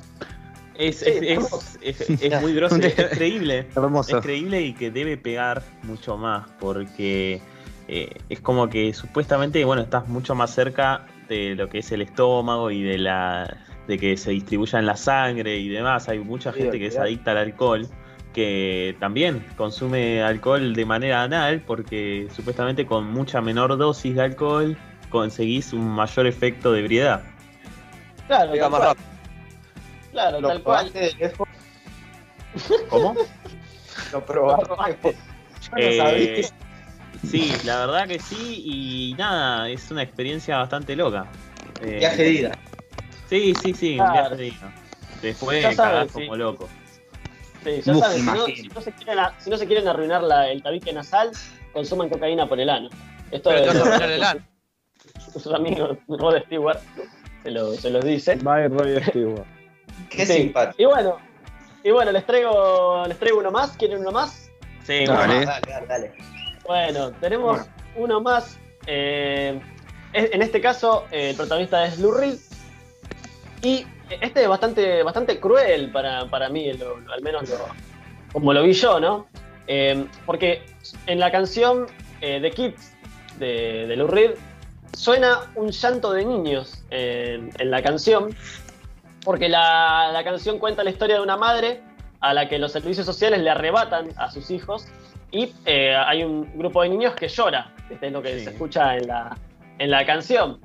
Es, Sí, es, es, es- es muy grosso, es, es creíble. Hermoso. Es creíble y que debe pegar mucho más porque eh, es como que supuestamente, bueno, estás mucho más cerca de lo que es el estómago y de la de que se distribuya en la sangre y demás. Hay mucha gente que es adicta al alcohol que también consume alcohol de manera anal porque supuestamente con mucha menor dosis de alcohol conseguís un mayor efecto de ebriedad. Claro, tal más cual. rápido. Claro, Lo tal cual. ¿Cómo? lo probaste. Yo no sabía. Eh, sí, la verdad que sí, y nada, es una experiencia bastante loca. Eh, Viaje de ida. Sí, sí, sí, un Claro. viaje de ida. Después Ya sabes, cagás sí. como loco. Sí, ya Uf, saben, si no, imagino. si no se quieren, si no se quieren arruinar la- el tabique nasal, consuman cocaína por el ano. Esto Pero es el ano. sus amigos Rod Stewart se, lo- se los dice. Bye, Roy Stewart. Qué Sí. simpático. Y bueno, y bueno, les traigo, les traigo uno más. ¿Quieren uno más? Sí, Dale. bueno, Dale, dale, dale. Bueno, tenemos Bueno. uno más. eh, en este caso, eh, el protagonista es Lou Reed. Y este es bastante, bastante cruel para, para mí, lo- lo- al menos lo- como lo vi yo, ¿no? Eh, porque en la canción eh, The Kids de, de Lou Reed suena un llanto de niños en, en la canción. Porque la, la canción cuenta la historia de una madre a la que los servicios sociales le arrebatan a sus hijos y eh, hay un grupo de niños que llora. Este es lo que Sí. se escucha en la, en la canción.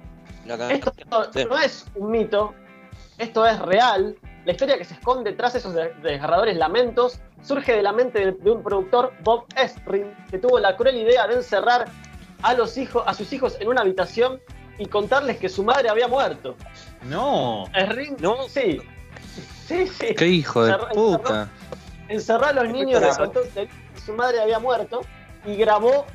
La Esto Sí. no es un mito, esto es real. La historia que se esconde tras esos de- desgarradores lamentos surge de la mente de, de un productor, Bob Espring, que tuvo la cruel idea de encerrar a, los hijos, a sus hijos en una habitación y contarles que su madre había muerto. no. Spring, No. sí. Sí, sí. Qué hijo de Encerró- puta. Encerró a los niños, que su madre había muerto y grabó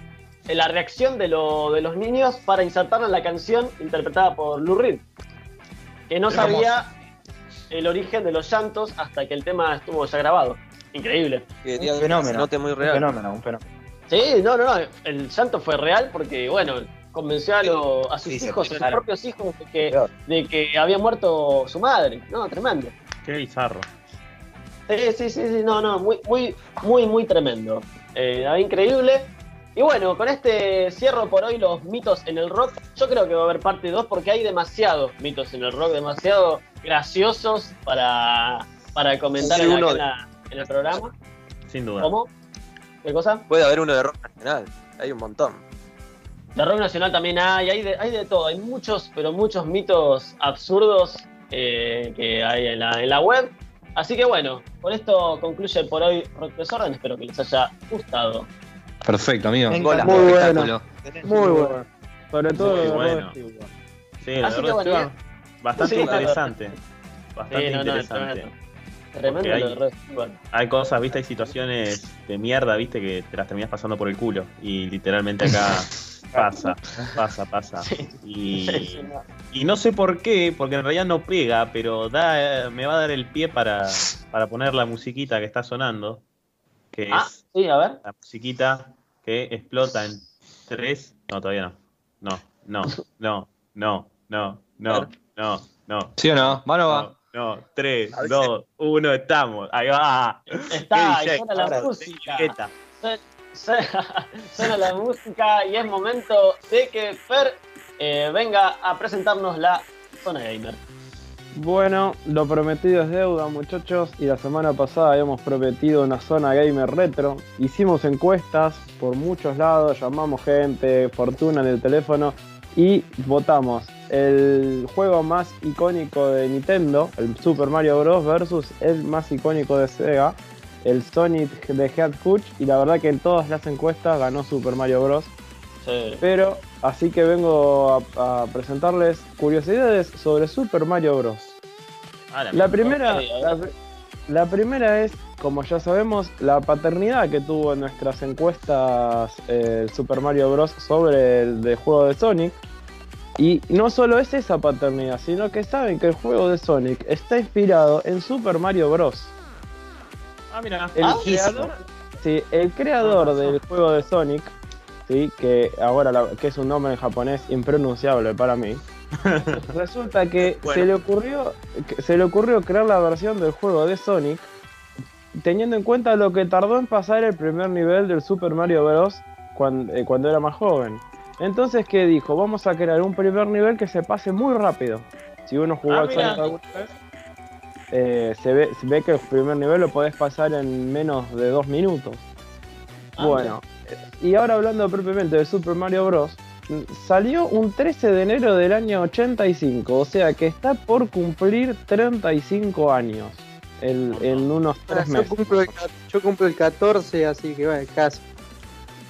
eh, la reacción de, lo- de los niños para insertarla en la canción interpretada por Lou Reed, que no Hermoso. sabía el origen de los llantos hasta que el tema estuvo ya grabado. Increíble. Un fenómeno. muy Un real. fenómeno, un fenómeno. Sí, no, no, no. El llanto fue real porque, bueno, convenció a, lo- a sus Sí, hijos, a sus propios hijos, de que, de que había muerto su madre. No, tremendo. Qué bizarro. Sí, sí, sí, sí, no, no, muy, muy, muy, muy tremendo. Eh, nada, increíble. Y bueno, con este cierro por hoy los mitos en el rock. Yo creo que va a haber parte 2 porque hay demasiados mitos en el rock, demasiado graciosos para, para comentar Sí, en, uno acá en de- la- en el programa. Sin duda. ¿Cómo? ¿Qué cosa? Puede haber uno de rock nacional. Hay un montón. De rock nacional también hay, hay de, hay de todo. Hay muchos, pero muchos mitos absurdos eh, que hay en la, en la web. Así que bueno, con esto concluye por hoy Rock Desorden. Espero que les haya gustado. Perfecto, amigo. Muy bueno. Espectáculo. Muy bueno. Sobre todo Muy bueno. Sí, la Así que verdad bueno, estuvo bastante Sí, claro. interesante. Bastante Sí, no, interesante. tremendo. Tremendo Porque lo hay-. Hay cosas, viste, hay situaciones de mierda, viste, que te las terminas pasando por el culo. Y literalmente acá pasa, pasa, pasa. Y, Sí, sí, no. y no sé por qué, porque en realidad no pega, pero da, me va a dar el pie para, para poner la musiquita que está sonando. Que Ah, es sí, a ver. la musiquita que explota en tres. No, todavía no. No, no, no, no, no, no, no, no. ¿Sí o no? ¿Va o no va? No, no, 3, 2, 1, estamos. Ahí va. Está, DJ, suena la música. suena la música y es momento de que Fer eh, venga a presentarnos la zona gamer. Bueno, lo prometido es deuda, muchachos. Y la semana pasada habíamos prometido una zona gamer retro. Hicimos encuestas por muchos lados, llamamos gente, fortuna en el teléfono y votamos el juego más icónico de Nintendo, el Super Mario Bros. versus el más icónico de Sega, el Sonic de Head Fuch. Y la verdad que en todas las encuestas ganó Super Mario Bros. Sí. Pero así que vengo a, a presentarles curiosidades sobre Super Mario Bros. Ah, la primera, la, primera es, como ya sabemos, la paternidad que tuvo en nuestras encuestas eh, el Super Mario Bros. sobre el de juego de Sonic. Y no solo es esa paternidad, sino que saben que el juego de Sonic está inspirado en Super Mario Bros. Ah, mira. El Ah, creador, sí, el creador del juego de Sonic, sí, que ahora la- que es un nombre en japonés impronunciable para mí, Resulta que Bueno. se le ocurrió se le ocurrió crear la versión del juego de Sonic teniendo en cuenta lo que tardó en pasar el primer nivel del Super Mario Bros. cuando, eh, cuando era más joven. Entonces, ¿qué dijo? Vamos a crear un primer nivel que se pase muy rápido. Si uno jugó Ah, al. Sonic alguna vez, eh, se, ve, se ve que el primer nivel lo podés pasar en menos de dos minutos. Ah, Bueno, y ahora hablando propiamente de Super Mario Bros. Salió un 13 de enero del año 85, o sea que está por cumplir 35 años el- en unos Ah, 3 yo, meses. cumplo el, ca- yo cumplo el 14, así que bueno, casi.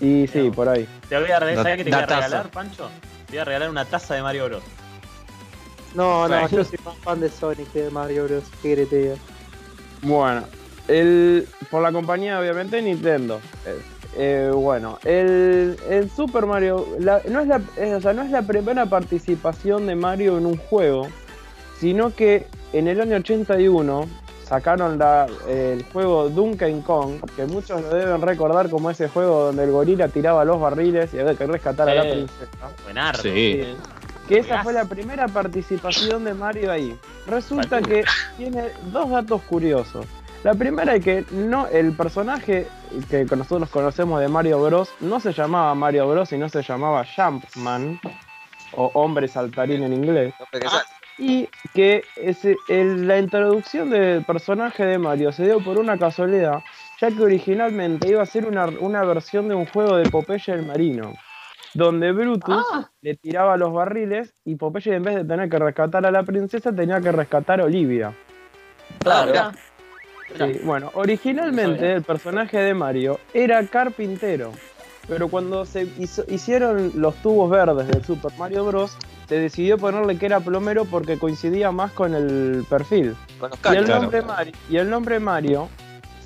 Y sí, por ahí. Te voy a regalar, ¿sabés qué te voy a regalar, Pancho? Te voy a regalar una taza de Mario Bros. No, no, Bueno. yo soy más fan de Sonic que de Mario Bros. ¿Qué diga? Bueno, el, por la compañía obviamente Nintendo. Eh, eh, bueno, el, el Super Mario la- no, es la, eh, o sea, no es la primera participación de Mario en un juego, sino que en el año 81 sacaron la- el juego Donkey Kong, que muchos lo deben recordar como ese juego donde el gorila tiraba los barriles y había que rescatar a la Sí. princesa. Buenardo. Sí. Que esa fue la primera participación de Mario ahí. Resulta que tiene dos datos curiosos. La primera es que no, el personaje que nosotros conocemos de Mario Bros. no se llamaba Mario Bros. sino se llamaba Jumpman, o hombre saltarín en inglés. No, Y que ese- el- la introducción del personaje de Mario se dio por una casualidad, ya que originalmente iba a ser una, una versión de un juego de Popeye el Marino, donde Brutus le tiraba los barriles y Popeye en vez de tener que rescatar a la princesa tenía que rescatar a Olivia. Claro. Sí, bueno, originalmente el personaje de Mario era carpintero, pero cuando se hizo- hicieron los tubos verdes del Super Mario Bros. se decidió ponerle que era plomero porque coincidía más con el perfil. Con los Y el. Claro. nombre Mario, y el nombre Mario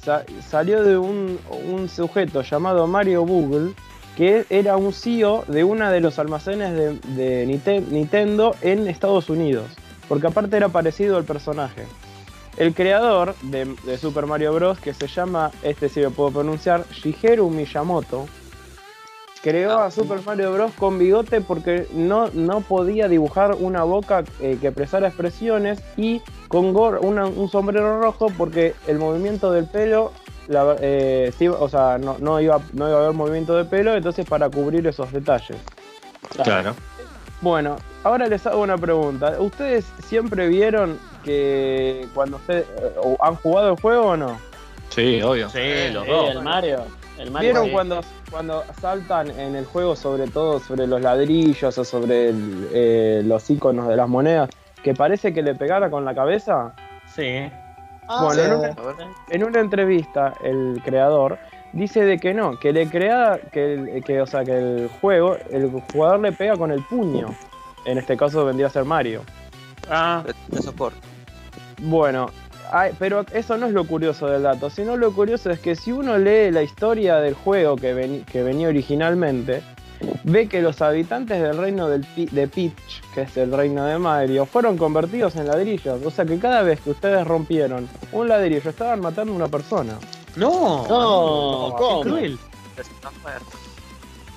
sa- salió de un, un sujeto llamado Mario Google, que era un CEO de uno de los almacenes de, de Nite- Nintendo en Estados Unidos, porque aparte era parecido al personaje. El creador de, de Super Mario Bros., que se llama, este sí lo puedo pronunciar, Shigeru Miyamoto, creó a Super Mario Bros. con bigote porque no, no podía dibujar una boca eh, que expresara expresiones y con gor- una- un sombrero rojo porque el movimiento del pelo, la- eh, sí, o sea, no, no iba, no iba a haber movimiento de pelo, entonces para cubrir esos detalles. Claro. Bueno, ahora les hago una pregunta. ¿Ustedes siempre vieron que cuando ustedes eh, han jugado el juego o no? Sí, obvio. Sí, los Sí, dos. el Mario. El Mario ¿Vieron cuando, cuando saltan en el juego sobre todo sobre los ladrillos o sobre el- eh, los iconos de las monedas? Que parece que le pegara con la cabeza. Sí. Ah, bueno, sí. en una, en una entrevista el creador dice de que no, que le crea que, el- que, o sea, que el juego, el jugador le pega con el puño. En este caso vendría a ser Mario. Ah, De soporte. Bueno, ay, pero eso no es lo curioso del dato, sino lo curioso es que si uno lee la historia del juego que, veni- que venía originalmente, ve que los habitantes del reino del Pi- de Peach, que es el reino de Mario, fueron convertidos en ladrillos. O sea que cada vez que ustedes rompieron un ladrillo, estaban matando a una persona. no. No, qué ¿cómo? cruel.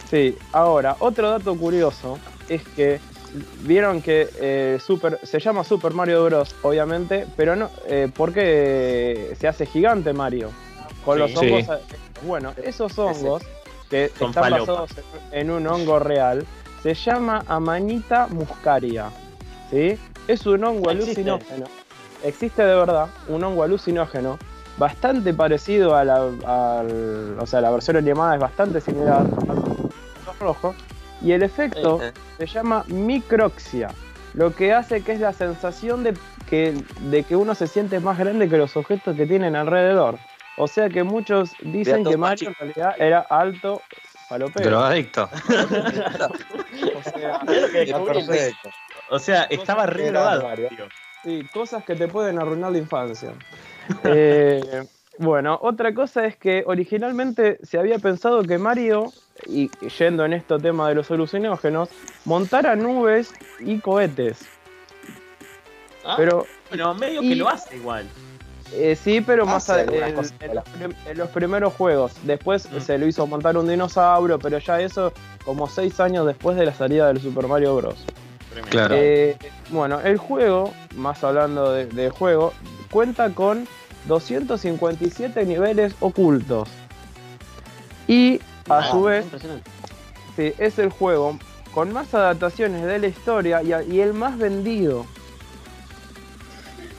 Sí, ahora, otro dato curioso es que vieron que eh, Super, se llama Super Mario Bros. obviamente, pero no, eh, porque se hace gigante Mario. Con Sí. los hongos. Sí. Bueno, esos hongos que Son están basados en, un hongo real se llama Amanita muscaria. ¿Sí? Es un hongo Existe. alucinógeno. Existe de verdad, un hongo alucinógeno bastante parecido a la, al- o sea, la versión animada es bastante similar al rojo y el efecto se llama microxia, lo que hace que es la sensación de que, de que uno se siente más grande que los objetos que tienen alrededor. O sea que muchos dicen que Mario en realidad era alto falopero. Drogadicto. O sea. O sea, estaba re drogado. Sí, cosas que te pueden arruinar la infancia. Eh, bueno, otra cosa es que originalmente se había pensado que Mario, y yendo en este tema de los alucinógenos, montara nubes y cohetes. Ah, Pero Bueno, medio Y- que lo hace igual. Eh, sí, pero más Hace a- en, cosas, en los prim- en los primeros juegos. Después Mm. se lo hizo montar un dinosaurio, pero ya eso como seis años después de la salida del Super Mario Bros. Claro. Eh, bueno, el juego, más hablando de, de juego, cuenta con 257 niveles ocultos. Y a Ah, su vez, sí, es el juego con más adaptaciones de la historia y, el más vendido.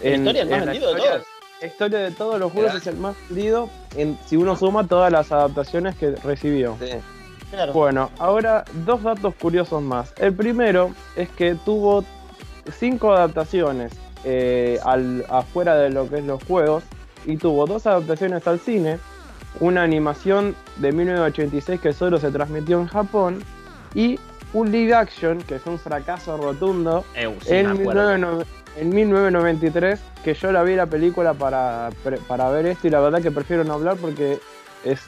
¿La historia el más vendido de todos? La historia de todos los juegos es el más lido en, si uno suma todas las adaptaciones que recibió. Sí. Claro. Bueno, ahora dos datos curiosos más. El primero es que tuvo cinco adaptaciones eh, al, afuera de lo que es los juegos y tuvo dos adaptaciones al cine, una animación de 1986 que solo se transmitió en Japón y un live action que fue un fracaso rotundo eh, sí en, 1990, en 1993 que yo la vi la película para, para ver esto y la verdad que prefiero no hablar porque es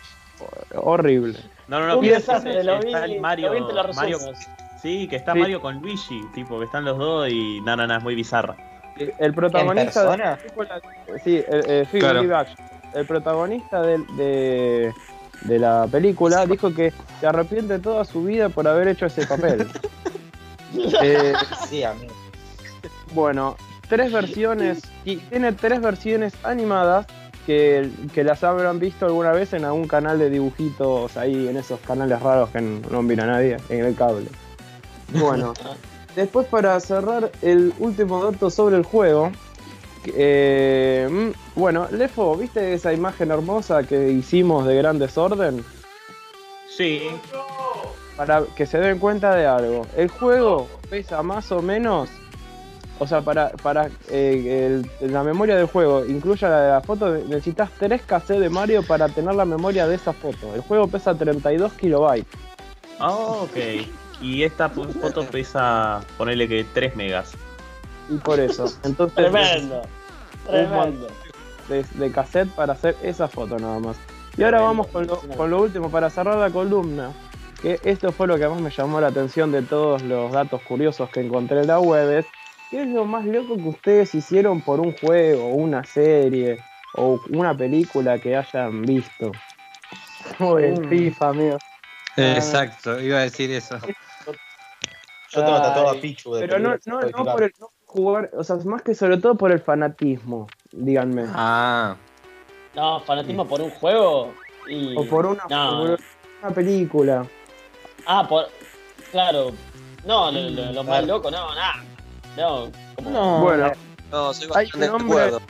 horrible. No, no, no, que está lo vi- Mario, lo vi entre los Mario- resumos. Sí, que está Sí. Mario con Luigi, tipo, que están los dos y no, no, no, es muy bizarra. El protagonista ¿En de la película- sí, el, el- sí, Claro. live action. El protagonista de, de, de la película dijo que se arrepiente toda su vida por haber hecho ese papel. Eh, Sí, amigo. Bueno, tres versiones, y tiene tres versiones animadas que, que las habrán visto alguna vez en algún canal de dibujitos ahí, en esos canales raros que no mira nadie, en el cable. Bueno, después para cerrar el último dato sobre el juego, eh, bueno, Lefo, ¿viste esa imagen hermosa que hicimos de Gran Desorden? Sí, para que se den cuenta de algo. El juego pesa más o menos, o sea, para, para eh, el- la memoria del juego incluya la de la foto, necesitas 3 KC de Mario para tener la memoria de esa foto. El juego pesa 32 kilobytes. Ah, ok. Y esta foto pesa, ponele que 3 megas. Y por eso, entonces Tremendo. Tremendo. de, de cassette para hacer esa foto nada más. Y ahora vamos con lo, con lo último para cerrar la columna. Que esto fue lo que más me llamó la atención de todos los datos curiosos que encontré en la web. Es, ¿Qué es lo más loco que ustedes hicieron por un juego, una serie o una película que hayan visto? Uy, el FIFA, amigo. Exacto, iba a decir eso. Yo tengo tatuado a Pichu de Pero no, no, no por el no por jugar, o sea, más que sobre todo por el fanatismo, díganme. Ah, No, fanatismo por un juego y... O por una, No. por una película. Ah, por... Claro. No, lo, lo- lo más loco, no, nada. No, como... No, Bueno, No, soy Hay bastante un de hombre- acuerdo.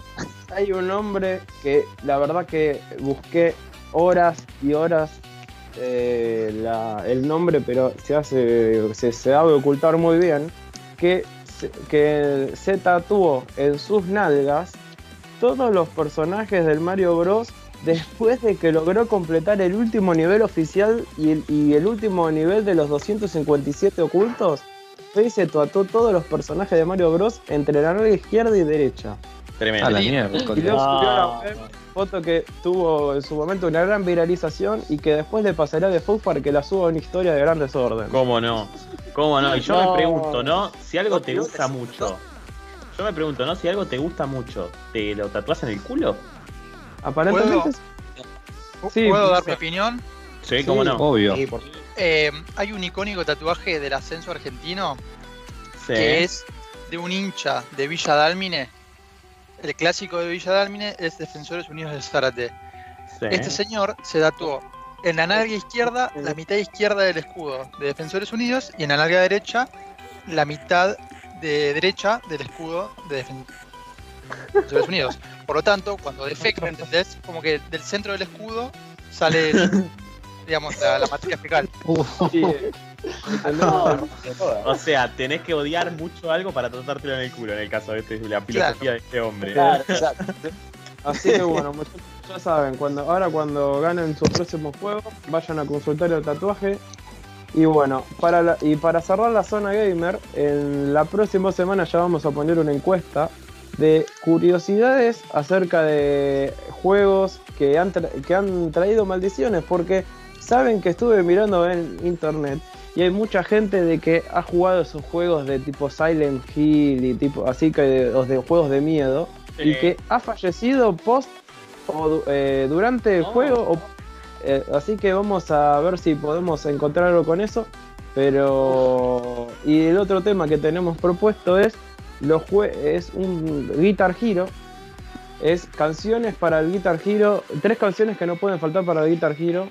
hay un hombre que la verdad que busqué horas y horas eh, la- el nombre, pero se hace, se sabe ocultar muy bien, que, se- que se tatuó en sus nalgas todos los personajes del Mario Bros. después de que logró completar el último nivel oficial y el, y el último nivel de los 257 ocultos. Fue se tatuó todos los personajes de Mario Bros. entre la nalga izquierda y derecha. Tremendo. a la mierda. Y luego Ah. subió a la web foto que tuvo en su momento una gran viralización y que después le pasará de Fox para que la suba a una historia de gran desorden. ¿Cómo no? ¿Cómo no? Y yo No. me pregunto, ¿no? Si algo te gusta mucho. Yo me pregunto, ¿no? Si algo te gusta mucho, ¿te lo tatuás en el culo? Aparentemente, Sí, ¿Puedo dar mi opinión? Sí, ¿cómo no? Obvio. Sí, por- Eh, hay un icónico tatuaje del ascenso argentino Sí. que es de un hincha de Villa Dálmine. El clásico de Villa Dálmine es Defensores Unidos del Zárate. Sí. Este señor se tatuó en la nalga izquierda la mitad izquierda del escudo de Defensores Unidos y en la nalga derecha la mitad de derecha del escudo de Defen- Defensores Unidos. Por lo tanto, cuando defecta, ¿entendés? Como que del centro del escudo sale, digamos, la, la materia fecal. sí, No, O sea, tenés que odiar mucho algo para tratártelo en el culo, en el caso de, este, de la filosofía de este hombre. claro. así que bueno, muchachos, ya saben, cuando, ahora cuando ganen su próximo juego, vayan a consultar el tatuaje. Y bueno, para la- y para cerrar la zona gamer, en la próxima semana ya vamos a poner una encuesta de curiosidades acerca de juegos que han, tra- que han traído maldiciones, porque saben que estuve mirando en internet y hay mucha gente de que ha jugado esos juegos de tipo Silent Hill y tipo así que los de juegos de miedo y que ha fallecido post o eh, durante el juego o- eh, así que vamos a ver si podemos encontrar algo con eso Pero. Y el otro tema que tenemos propuesto es. Los jue- es un Guitar Hero. Es canciones para el Guitar Hero. Tres canciones que no pueden faltar para el Guitar Hero.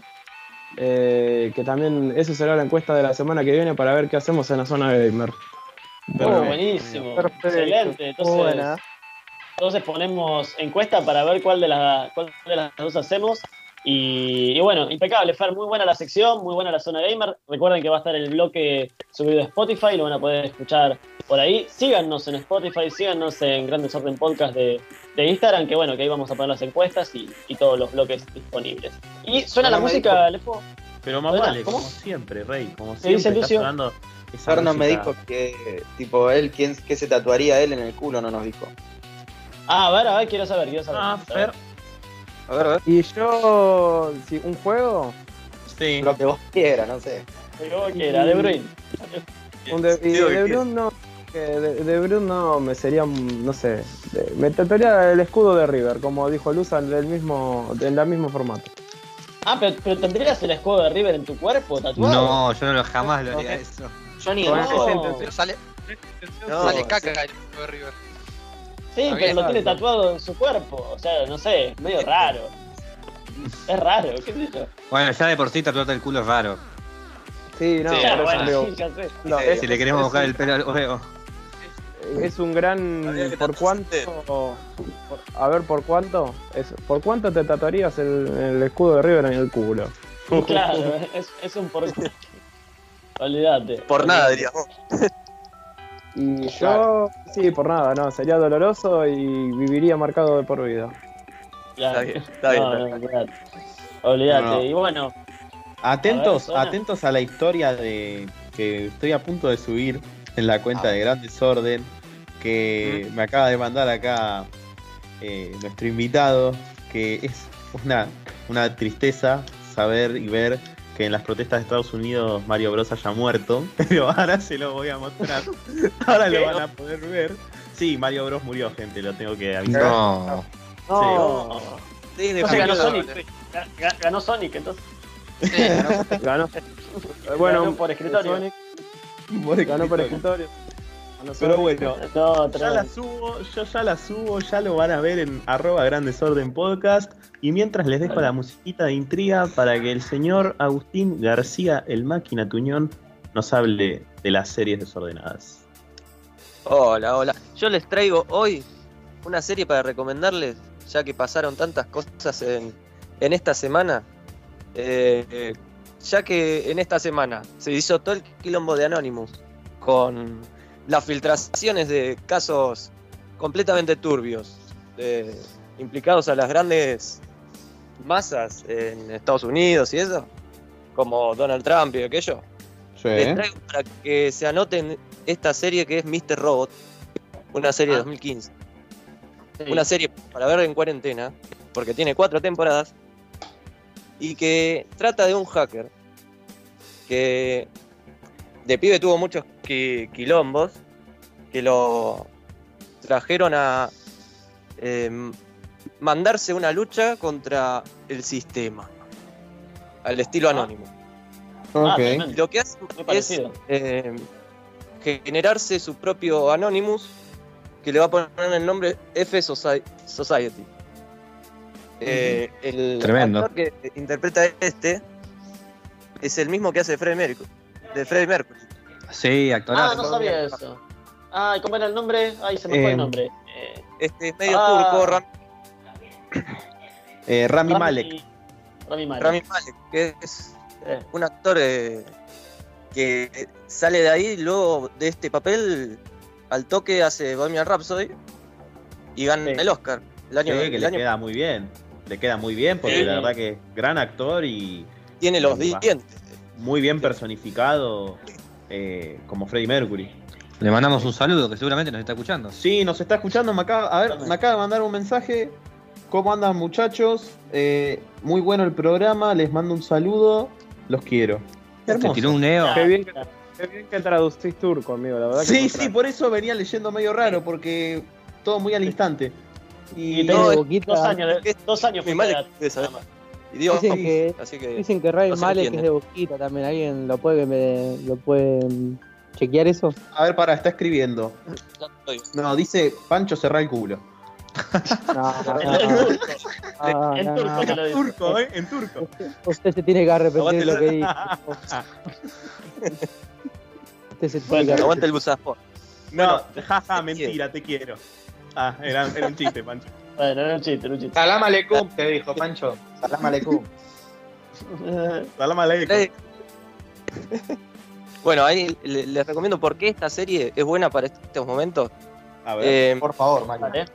Eh, que también. Eso será la encuesta de la semana que viene para ver qué hacemos en la zona gamer. Oh, buenísimo. Perfecto. Excelente. Entonces, Buena. entonces ponemos encuesta para ver cuál de, las cuál de las dos hacemos. Y, y bueno, impecable, Fer. Muy buena la sección, muy buena la zona gamer. Recuerden que va a estar el bloque subido a Spotify, lo van a poder escuchar por ahí. Síganos en Spotify, síganos en Grandes Orden Podcast de, de Instagram, que bueno, que ahí vamos a poner las encuestas y, y todos los bloques disponibles. Y suena la música, Lefo. Pero más vale, ¿cómo? como siempre, Rey. Como ¿Qué dice siempre, sonando esa Fer no me dijo que, tipo, él, quién, qué se tatuaría él en el culo, no nos dijo. Ah, a ver, a ver, quiero saber, quiero saber. Ah, Fer. A ver, a ver. Y yo. Si un juego. Sí. Lo que vos quieras, no sé. Digo que era De Bruyne. Un de, y lo de que Bruyne no. Que De, de Bruyne no me sería. No sé. de- me tatuaría el escudo de River, como dijo Luzan, del mismo, en el mismo formato. Ah, pero, pero tendrías el escudo de River en tu cuerpo tatuado. No, yo no lo, jamás lo haría eso. Yo ni en intención. Pero sale, No, sale sí. caca el equipo de River. Sí, pero lo tiene tatuado en su cuerpo. O sea, no sé, medio raro. Es raro, qué sé yo. Bueno, ya de por sí tatuarte el culo es raro. Sí, no, Sí, bueno, ya sé. no, Sí, es, Si le queremos un- el pelo al huevo. Es un gran. ¿Por cuánto? a ver, ¿por cuánto? Es, ¿Por cuánto te tatuarías el, el escudo de River en el culo? Claro, es, es un por. Olvídate. Por nada, dirías vos. Y yo, sí, por nada, no, sería doloroso y viviría marcado de por vida. Claro. Está bien, está bien. No, no, olvídate. No. Y bueno, Atentos, A ver, suena. atentos a la historia de que estoy a punto de subir en la cuenta Ah. de Gran Desorden que me acaba de mandar acá eh, nuestro invitado, que es una, una tristeza saber y ver que en las protestas de Estados Unidos Mario Bros haya muerto, pero ahora se lo voy a mostrar. Ahora lo van a poder ver. Sí, Mario Bros murió, gente, lo tengo que avisar. No. no. Sí, Entonces ganó Sonic. Ga- ga- Ganó Sonic, entonces. Ganó. Bueno, Bueno, por escritorio. Sonic ganó por escritorio. Pero bueno, No, Ya la subo, yo ya la subo, ya lo van a ver en arroba Gran Desorden Podcast. Y mientras les dejo la musiquita de intriga para que el señor Agustín García, el máquina Tuñón, nos hable de las series desordenadas. Hola, hola. Yo les traigo hoy una serie para recomendarles, ya que pasaron tantas cosas en, en esta semana. Eh, eh, ya que en esta semana se hizo todo el quilombo de Anonymous con las filtraciones de casos completamente turbios, de- implicados a las grandes masas en Estados Unidos y eso, como Donald Trump y aquello. Les traigo para que se anoten esta serie que es Mr. Robot, una serie de Ah. 2015. Sí. Una serie para ver en cuarentena, porque tiene cuatro temporadas, y que trata de un hacker que de pibe tuvo muchos qui- quilombos, que lo trajeron a em, mandarse una lucha contra el sistema, al estilo Ah. anónimo. Ah, Y lo que hace Muy es eh, generarse su propio Anonymous que le va a poner el nombre F Soci- Society. Eh, el Tremendo. actor que interpreta este es el mismo que hace Freddie Mercury. De Freddie Mercury. Sí, Ah, actorazo. no sabía eso. Ay, ¿cómo era el nombre? Ay, se me fue el nombre. Eh, Este es medio Ah. turco, Ram- Eh, Rami Rami- Malek. Rami Malek. Rami Malek, que es Eh, un actor eh, que sale de ahí y luego de este papel al toque hace Bohemian Rhapsody y gana Sí. el Oscar. El año, Sí, que el le año queda muy bien. Le queda muy bien porque Sí. la verdad que es gran actor y tiene los dientes. muy bien personificado eh, como Freddie Mercury. Le mandamos un saludo que seguramente nos está escuchando. Sí, nos está escuchando. Me acaba, a ver, me acaba de mandar un mensaje. ¿Cómo andan muchachos? Eh, muy bueno el programa. Les mando un saludo. Los quiero. Te tiró un neo. Qué bien, que, qué bien que traducís turco, amigo, la verdad. que Sí, sí, por eso venía leyendo medio raro, porque todo muy al instante. Y Y tengo No, dos años, de- dos años Mi madre saber. idiomas. Dicen que, así que dicen que Ray no Malek es de Boquita también. ¿Alguien lo puede, me- lo puede chequear eso? A ver, para, está escribiendo. No, dice Pancho cerrá el culo. No, no, En no. turco. En no, turco no. te lo digo. turco, ¿eh? En turco. Usted se tiene que arrepentir de lo que dijo. Usted se tiene Bueno, que arrepentir. Aguanta el busafor. No, jaja, mentira, te quiero. Ah, era, era un chiste, Pancho. Bueno, era un chiste, era un chiste. Salam aleikum, te dijo Pancho. Salam aleikum. Salam aleikum. Bueno, ahí le- les recomiendo por qué esta serie es buena para estos momentos. A ver. Eh, Por favor, Mario.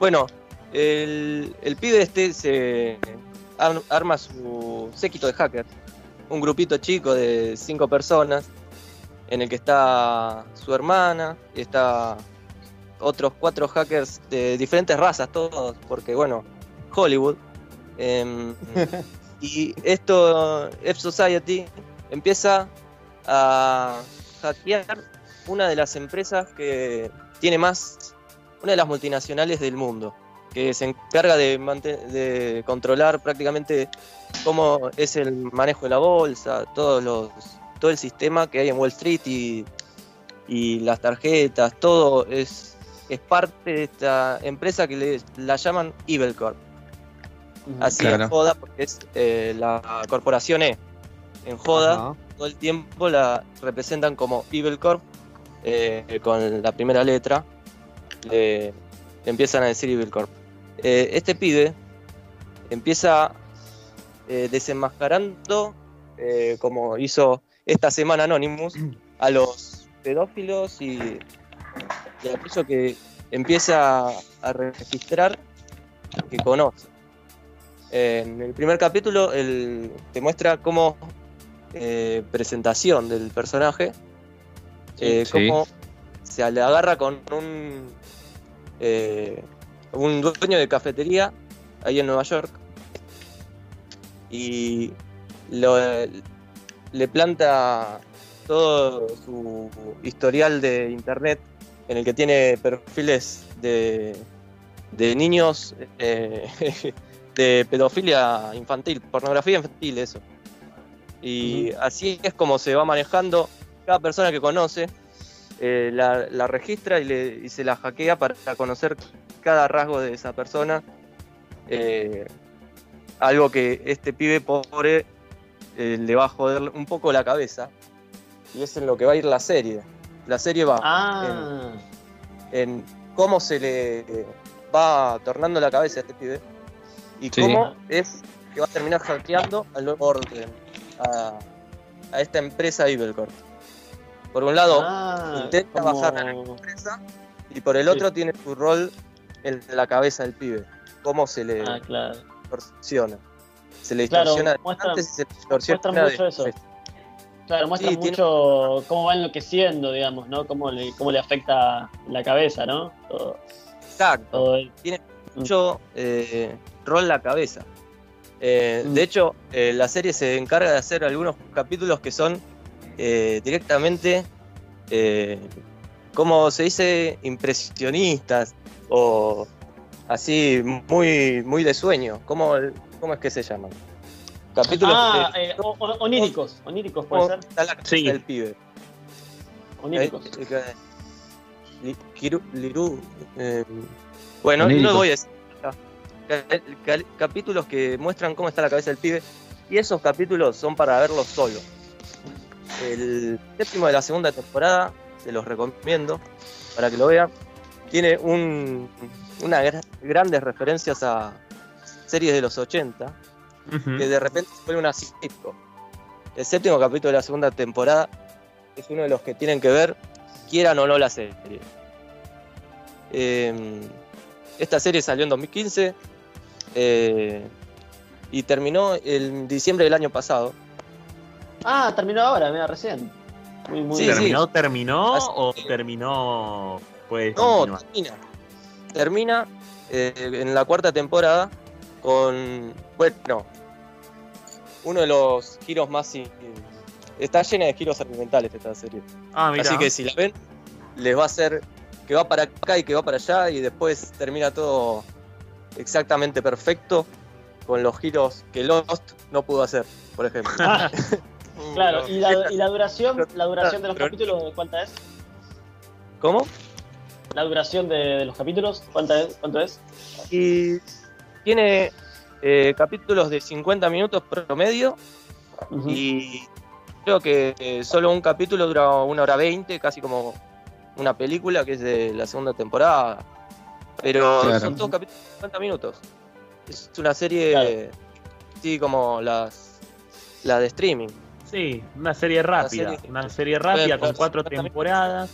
Bueno, el, el pibe este se ar- arma su séquito de hackers. Un grupito chico de cinco personas en el que está su hermana, está otros cuatro hackers de diferentes razas, todos, porque bueno, Hollywood. Em, y esto, F Society, empieza a hackear una de las empresas que tiene más, una de las multinacionales del mundo, que se encarga de, de controlar prácticamente cómo es el manejo de la bolsa, todos los, todo el sistema que hay en Wall Street y, y las tarjetas, todo es, es parte de esta empresa que le, la llaman Evil Corp. Así Claro. en joda, porque es eh, la corporación E. En joda, Ajá. todo el tiempo la representan como Evil Corp, eh, con la primera letra, le, le empiezan a decir Evil Corp. Eh, este pibe empieza eh, desenmascarando, eh, como hizo esta semana Anonymous, a los pedófilos y, y aquello que empieza a registrar que conoce. En el primer capítulo el- te muestra cómo eh, presentación del personaje, eh, Sí. cómo se le agarra con un, eh, un dueño de cafetería ahí en Nueva York y lo- le planta todo su historial de internet en el que tiene perfiles de, de niños eh, de pedofilia infantil, pornografía infantil, eso. Y así es como se va manejando cada persona que conoce, eh, la, la registra y, le- y se la hackea para conocer cada rasgo de esa persona. Eh, algo que este pibe pobre le va a joder un poco la cabeza. Y es en lo que va a ir la serie. La serie va Ah, en cómo se le va tornando la cabeza a este pibe y Sí. cómo es que va a terminar hackeando al nuevo orden, a, a esta empresa Evil Corp. Por un lado, ah, intenta como- bajar la empresa y por el otro tiene su rol en la cabeza del pibe. Cómo se le Ah, claro. distorsiona. Se le Claro, distorsiona de muestra- antes y se le distorsiona mucho eso. Claro, muestra Sí, tiene- mucho cómo va enloqueciendo, digamos, ¿no? Cómo le, cómo le afecta la cabeza, ¿no? Todo, Exacto. todo el- tiene mucho eh, rol la cabeza. Eh, Mm. De hecho, eh, la serie se encarga de hacer algunos capítulos que son directamente, como se dice, impresionistas o así muy, muy de sueño. ¿Cómo, cómo es que se llaman? Capítulos Ah, eh, o- oníricos, oníricos puede ser. está la cabeza Sí. del pibe. Oníricos. Eh, eh, Liru, eh, bueno, Oníricos. no voy a decir. Capítulos que muestran cómo está la cabeza del pibe. Y esos capítulos son para verlos solo. El séptimo de la segunda temporada, se los recomiendo para que lo vean. Tiene un, una gra- grandes referencias a series de los 80 Que de repente se vuelve una sitcom. El séptimo capítulo de la segunda temporada es uno de los que tienen que ver, quieran o no la serie. Eh, esta serie salió en 2015 eh, y terminó en diciembre del año pasado. Ah, terminó ahora, mira, recién. Muy, muy Sí, bien. ¿Terminó, terminó Así o que- terminó? Pues No, continuar? termina. Termina eh, en la cuarta temporada con, bueno, uno de los giros más... in- Está llena de giros argumentales esta serie. Ah, mira. Así que si la ven, les va a hacer que va para acá y que va para allá y después termina todo exactamente perfecto. con los giros que Lost no pudo hacer, por ejemplo. Ah, claro, y la, y la duración, la duración de los capítulos, ¿cuánta es? ¿Cómo? La duración de, de los capítulos, ¿cuánta es? ¿Cuánto es? Y tiene eh, capítulos de 50 minutos promedio y creo que eh, solo un capítulo dura una hora 20, casi como una película que es de la segunda temporada. Pero Claro. son todos capítulos de 50 minutos. Es una serie Claro. así como las la de streaming. Sí, una serie rápida. serie- Una serie rápida con cuatro durar 50 temporadas.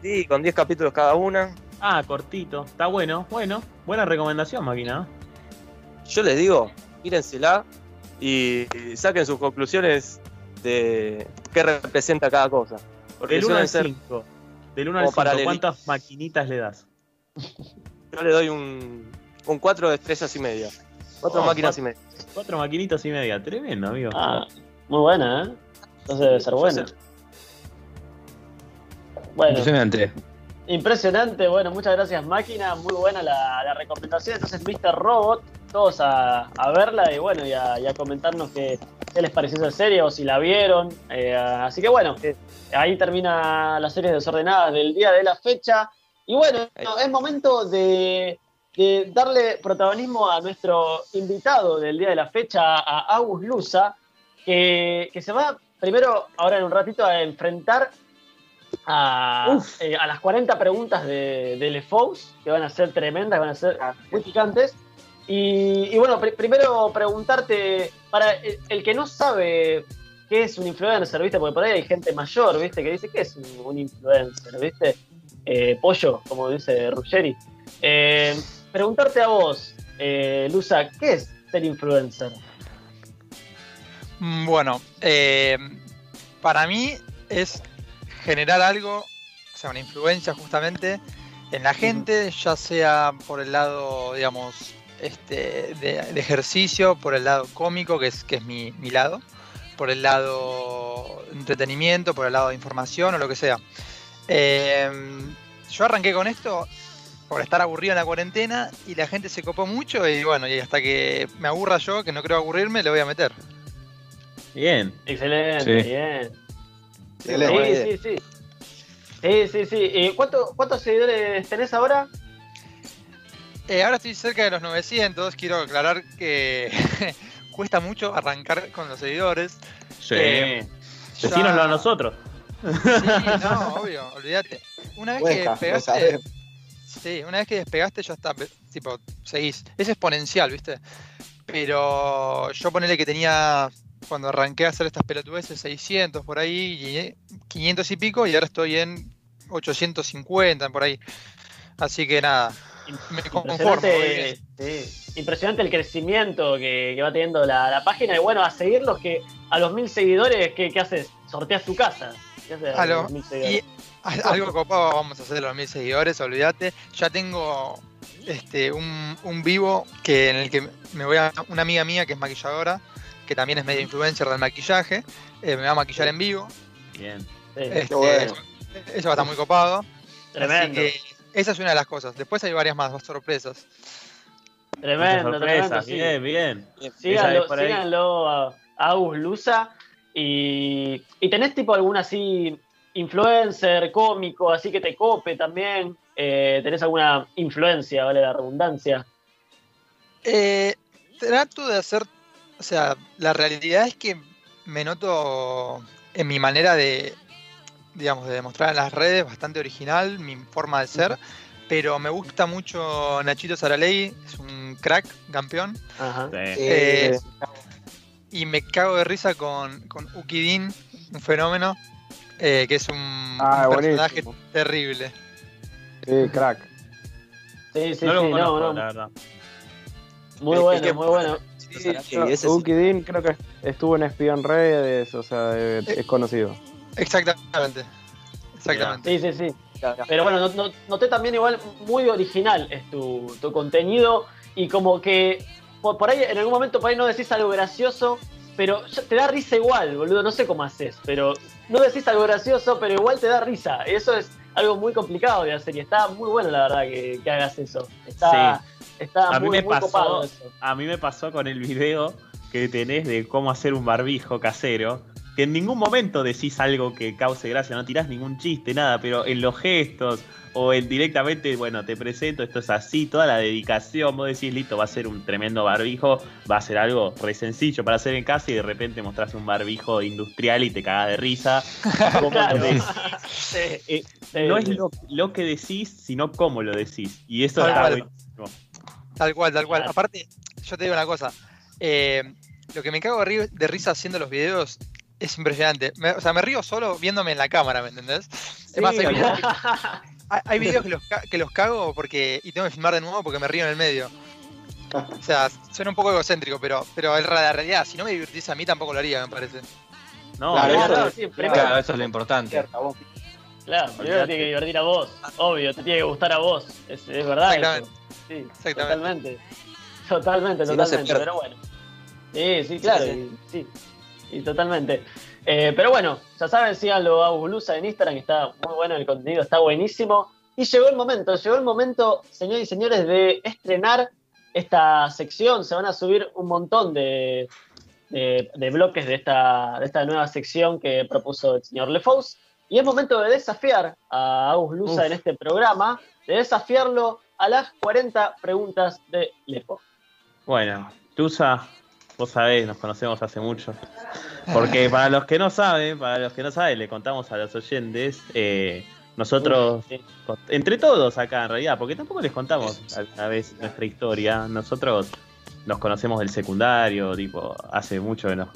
Sí, con 10 capítulos cada una. Ah, cortito. Está bueno. Bueno, buena recomendación, máquina. Yo les digo, mírensela y, y saquen sus conclusiones de qué representa cada cosa. Porque Del 1 al suelen ser 5. Del 1 al como 5, paraleli- ¿cuántas maquinitas le das? Yo le doy un, un 4 de estrellas y media. Cuatro Oh, máquinas cuatro. y media. Cuatro maquinitas y media. Tremendo, amigo. Ah, muy buena, ¿eh? Entonces debe ser buena. Bueno, Impresionante. Impresionante. Bueno, muchas gracias, máquina. Muy buena la, la recomendación. Entonces, Mr. Robot, todos a, a verla y bueno, y a, y a comentarnos qué, qué les pareció esa serie o si la vieron. Eh, así que bueno, ahí termina la serie desordenada del día de la fecha. Y bueno, es momento de, de darle protagonismo a nuestro invitado del día de la fecha, a Agus Lusa, que, que se va primero, ahora en un ratito, a enfrentar a, eh, a las 40 preguntas de, de que van a ser tremendas, van a ser muy picantes. Y, y bueno, pri- primero preguntarte, para el, el que no sabe qué es un influencer, ¿viste? Porque por ahí hay gente mayor, ¿viste? Que dice, ¿qué es un, un influencer, ¿viste? Eh, pollo, como dice Ruggeri. Eh, preguntarte a vos, eh, Luza, ¿qué es ser influencer? Mm, Bueno, eh, para mí es generar algo, o sea, una influencia justamente en la gente, ya sea por el lado, digamos, este, de, de ejercicio, por el lado cómico, que es, que es mi, mi lado, por el lado entretenimiento, por el lado de información o lo que sea. Eh, yo arranqué con esto por estar aburrido en la cuarentena y la gente se copó mucho y bueno, y hasta que me aburra yo, que no creo aburrirme, le voy a meter. Bien. Excelente, Sí. bien. Sí, sí, sí. Sí, sí, sí. Eh, ¿cuánto- ¿Cuántos seguidores tenés ahora? Eh, ahora estoy cerca de los 900. Quiero aclarar que cuesta mucho arrancar con los seguidores. Sí. Eh, ya- Decínoslo a nosotros. Sí, no, obvio, olvídate. Una vez que Cuesta, lo despegaste. sabemos. Sí, una vez que despegaste ya está, tipo, seguís. Es exponencial, ¿viste? Pero yo ponele que tenía, cuando arranqué a hacer estas pelotudeces, 600 por ahí, y eh, 500 y pico, y ahora estoy en 850 por ahí. Así que nada, me conformo. Impresionante, sí. Impresionante el crecimiento que, que va teniendo la, la página. Y bueno, a seguirlos que a los mil seguidores, ¿qué, qué haces? Sorteas tu casa. ¿Qué haces A lo- los mil y seguidores? a- algo copado vamos a hacer los mil seguidores, olvídate. Ya tengo este un, un vivo que en el que me voy a. Una amiga mía que es maquilladora, que también es media influencer del maquillaje, eh, me va a maquillar en vivo. Bien. Este, bueno. eso, va a estar muy copado. tremendo, Así que esa es una de las cosas. Después hay varias más, más sorpresas. tremendo, sí. Bien, bien. Síganlo, síganlo a, Agus Luza. Y, y tenés tipo algún así influencer, cómico, así que te cope también. Eh, ¿Tenés alguna influencia, vale la redundancia? Eh, trato de hacer, o sea, la realidad es que me noto en mi manera de, digamos, de demostrar en las redes bastante original, mi forma de ser, pero me gusta mucho Nachito Saraley, es un crack, campeón, Ajá. Sí. Eh, y me cago de risa con, con Ukidin, un fenómeno, eh, que es un, Ah, un personaje terrible. Sí, crack. Sí, sí, no lo sí, conozco, no, la no. verdad. Muy El- el bueno, que- muy bueno. Sí, sí, Yo- ese sí. Ukidin creo que estuvo en Espion Redes, o sea, eh, es conocido. Exactamente. Exactamente. Sí, sí, sí. Pero bueno, no- no- noté también igual muy original es tu, tu contenido y como que por, por ahí en algún momento por ahí no decís algo gracioso, pero te da risa igual, boludo, no sé cómo haces, pero no decís algo gracioso, pero igual te da risa. Eso es algo muy complicado de hacer y está muy bueno la verdad que, que hagas eso. Está, Está A mí muy, me muy copado pasó, eso. a mí me pasó con el video que tenés de cómo hacer un barbijo casero, que en ningún momento decís algo que cause gracia, no tirás ningún chiste, nada, pero en los gestos o en directamente, bueno, te presento, esto es así, toda la dedicación, vos decís, listo, va a ser un tremendo barbijo, va a ser algo re sencillo para hacer en casa y de repente mostrás un barbijo industrial y te cagás de risa. ¿Cómo Claro. Sí, Eh, sí, no es lo, lo que decís, sino cómo lo decís. Y eso cual. buenísimo. Tal cual, tal cual. Claro. Aparte, yo te digo una cosa. eh, lo que me cago de, de risa haciendo los videos es impresionante. Me- o sea, me río solo viéndome en la cámara, ¿me entendés? es más, hay videos, que, hay- hay videos que, los, ca- que los cago porque y tengo que filmar de nuevo porque me río en el medio. O sea, suena un poco egocéntrico, pero, pero es la realidad. Si no me divirtiese a mí, tampoco lo haría, me parece. No, Claro, eso- eso Claro, es- sí, Claro, eso es lo importante. Claro, primero te tiene que divertir a vos, obvio, te tiene que gustar a vos, es, es verdad eso. Sí, totalmente. Totalmente, Si totalmente, pero bueno. Sí, sí, claro, sí. y- sí, y totalmente. Eh, pero bueno, ya saben, síganlo a Bulusa en Instagram, que está muy bueno el contenido, está buenísimo. Y llegó el momento, llegó el momento, señores y señores, de estrenar esta sección. Se van a subir un montón de, de- de bloques de esta, de esta nueva sección que propuso el señor Lefous. Y es momento de desafiar a Agus Lusa Uf. en este programa, de desafiarlo a las 40 preguntas de Lefo. Bueno, Tusa, vos sabés, nos conocemos hace mucho. Porque para los que no saben, para los que no saben, le contamos a los oyentes, eh, nosotros, con- entre todos acá en realidad, porque tampoco les contamos alguna vez nuestra historia, nosotros nos conocemos del secundario, tipo, hace mucho que nos,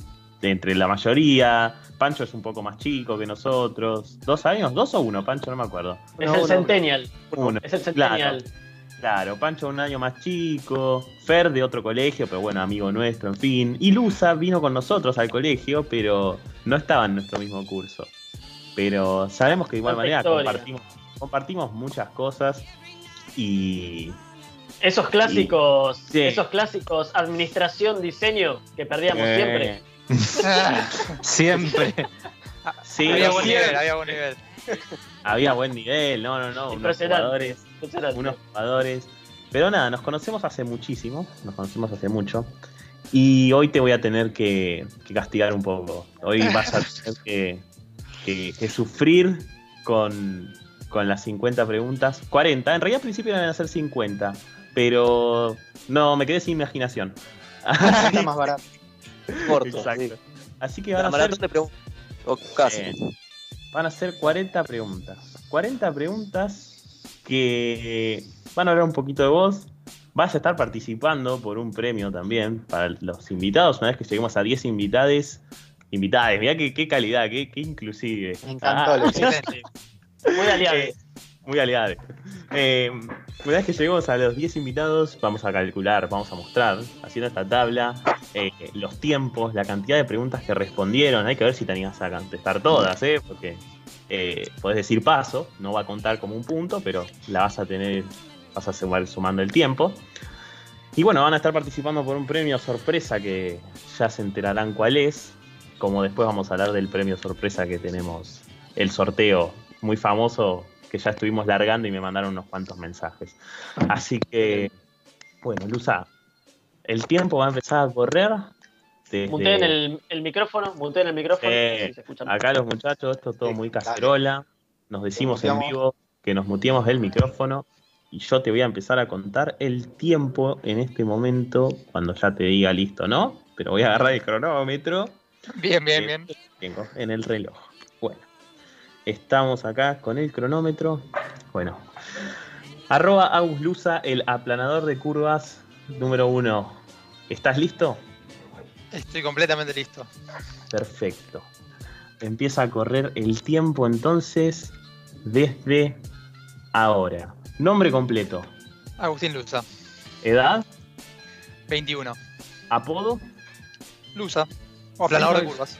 de entre la mayoría, Pancho es un poco más chico que nosotros, dos años, dos o uno, Pancho, no me acuerdo. Es el Centennial. Uno. Es el Claro. Centennial. Claro, Pancho un año más chico, Fer de otro colegio, pero bueno, amigo nuestro, en fin. Y Luza vino con nosotros al colegio, pero no estaba en nuestro mismo curso. Pero sabemos que de igual Tanta manera historia. compartimos, compartimos muchas cosas y Esos clásicos, Sí. esos clásicos administración, diseño que perdíamos Eh, siempre. Siempre. Sí, había buen siempre. nivel, había buen nivel. Había buen nivel, no, no, no, unos jugadores, unos jugadores. Pero nada, nos conocemos hace muchísimo, nos conocemos hace mucho. Y hoy te voy a tener que, que castigar un poco. Hoy vas a tener que, que- que sufrir con, con las 50 preguntas. 40, en realidad al principio iban a ser 50, pero no, me quedé sin imaginación. Está más barato. Corto. Exacto. sí. Así que La van a maratón ser de preguntas. O casi. Eh, van a ser 40 preguntas. 40 preguntas que van a hablar un poquito de vos. Vas a estar participando por un premio también para los invitados. Una vez que lleguemos a 10 invitades. Invitades, mirá qué, qué calidad, qué, qué inclusive. Me encantó, Ah, lo Excelente. Muy aliado. eh, muy aliado. Eh, una vez que lleguemos a los 10 invitados, vamos a calcular, vamos a mostrar, haciendo esta tabla, eh, los tiempos, la cantidad de preguntas que respondieron. Hay que ver si te a contestar todas, ¿eh? Porque eh, podés decir paso, no va a contar como un punto, pero la vas a tener, vas a sumar sumando el tiempo. Y bueno, van a estar participando por un premio sorpresa que ya se enterarán cuál es. Como después vamos a hablar del premio sorpresa que tenemos, el sorteo muy famoso que ya estuvimos largando y me mandaron unos cuantos mensajes. Así que, bueno, Luza, el tiempo va a empezar a correr. desde- Muteen el, el micrófono, muteen el micrófono. Eh, se Acá los muchachos, esto es todo Sí, muy cacerola. Nos decimos en vivo que nos muteemos el micrófono. Y yo te voy a empezar a contar el tiempo en este momento, cuando ya te diga listo, ¿no? Pero voy a agarrar el cronómetro Bien, bien, Eh, bien. tengo en el reloj. Bueno, estamos acá con el cronómetro. Bueno, arroba Aguslusa, el aplanador de curvas número uno. ¿Estás listo? Estoy completamente listo. Perfecto. Empieza a correr el tiempo entonces desde ahora. Nombre completo. Agustín Luza, Edad. 21. Apodo. Luza, o aplanador de Signo del- curvas.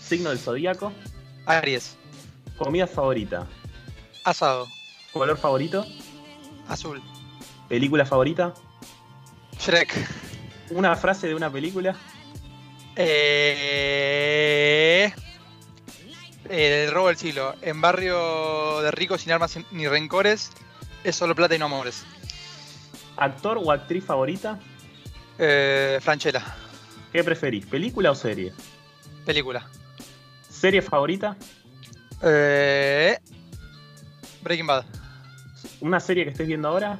Signo del zodíaco. Aries, Comida favorita. asado, Color favorito. azul. Película favorita. Shrek. Una frase de una película. Eh... El robo del siglo. En barrio de ricos sin armas ni rencores, es solo plata y no amores. ¿Actor o actriz favorita? Eh, Franchella, ¿Qué preferís, película o serie? película. ¿Serie favorita? Eh, Breaking Bad. ¿Una serie que estés viendo ahora?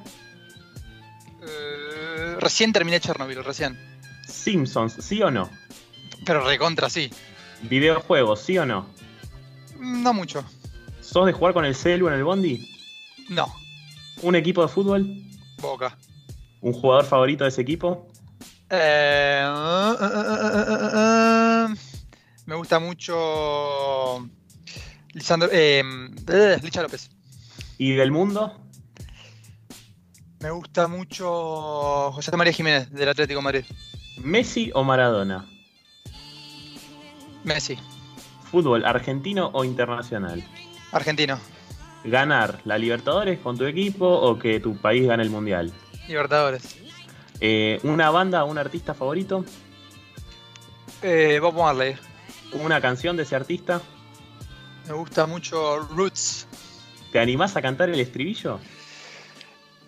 Recién terminé Chernobyl, recién. Simpsons, ¿sí o no? Pero recontra, sí. Videojuegos, ¿sí o no? No mucho. ¿Sos de jugar con el celu en el bondi? No. ¿Un equipo de fútbol? Boca. ¿Un jugador favorito de ese equipo? Eh, uh, uh, uh, uh, uh, uh, me gusta mucho. Lisandro. Eh, eh, Licha López. ¿Y del mundo? Me gusta mucho José María Jiménez del Atlético de Madrid. ¿Messi o Maradona? Messi. ¿Fútbol argentino o internacional? Argentino. ¿Ganar la Libertadores con tu equipo o que tu país gane el Mundial? Libertadores. Eh, ¿Una banda o un artista favorito? Eh, Bob Marley. ¿Una canción de ese artista? Me gusta mucho Roots. ¿Te animás a cantar el estribillo?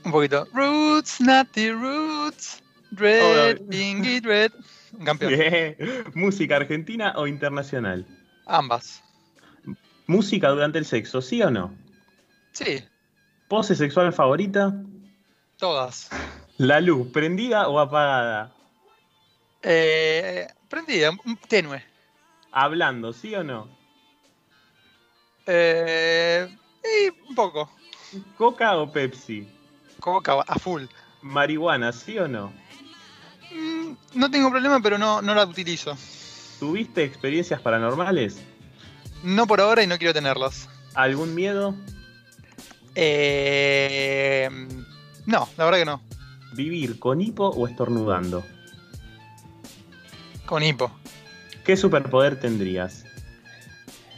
Un poquito. Roots, Natty Roots. Dread, Oh, Dread. Un campeón. ¿Música argentina o internacional? Ambas. ¿Música durante el sexo, sí o no? Sí, ¿Pose sexual favorita? todas. ¿La luz prendida o apagada? Eh, prendida, tenue. Hablando, ¿sí o no? Eh, y un poco. ¿Coca o Pepsi? Coca a full. ¿Marihuana, sí o no? Mm, No tengo problema, pero no, no la utilizo. ¿Tuviste experiencias paranormales? No por ahora y no quiero tenerlas. ¿Algún miedo? Eh, no, la verdad que no. ¿Vivir con hipo o estornudando? Con hipo. ¿Qué superpoder tendrías?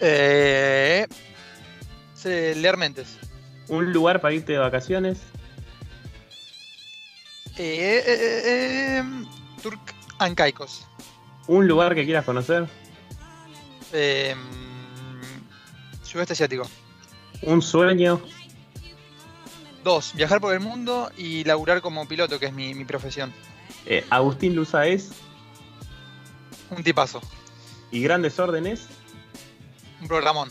Eh, leer mentes. ¿Un lugar para irte de vacaciones? Eh, eh, eh, eh, Turk and Caicos. ¿Un lugar que quieras conocer? Eh, sudeste asiático. ¿Un sueño? Dos, viajar por el mundo y laburar como piloto, que es mi, mi profesión. Eh, ¿Agustín Luza es? Un tipazo. ¿Y Grandes Órdenes? Un programón.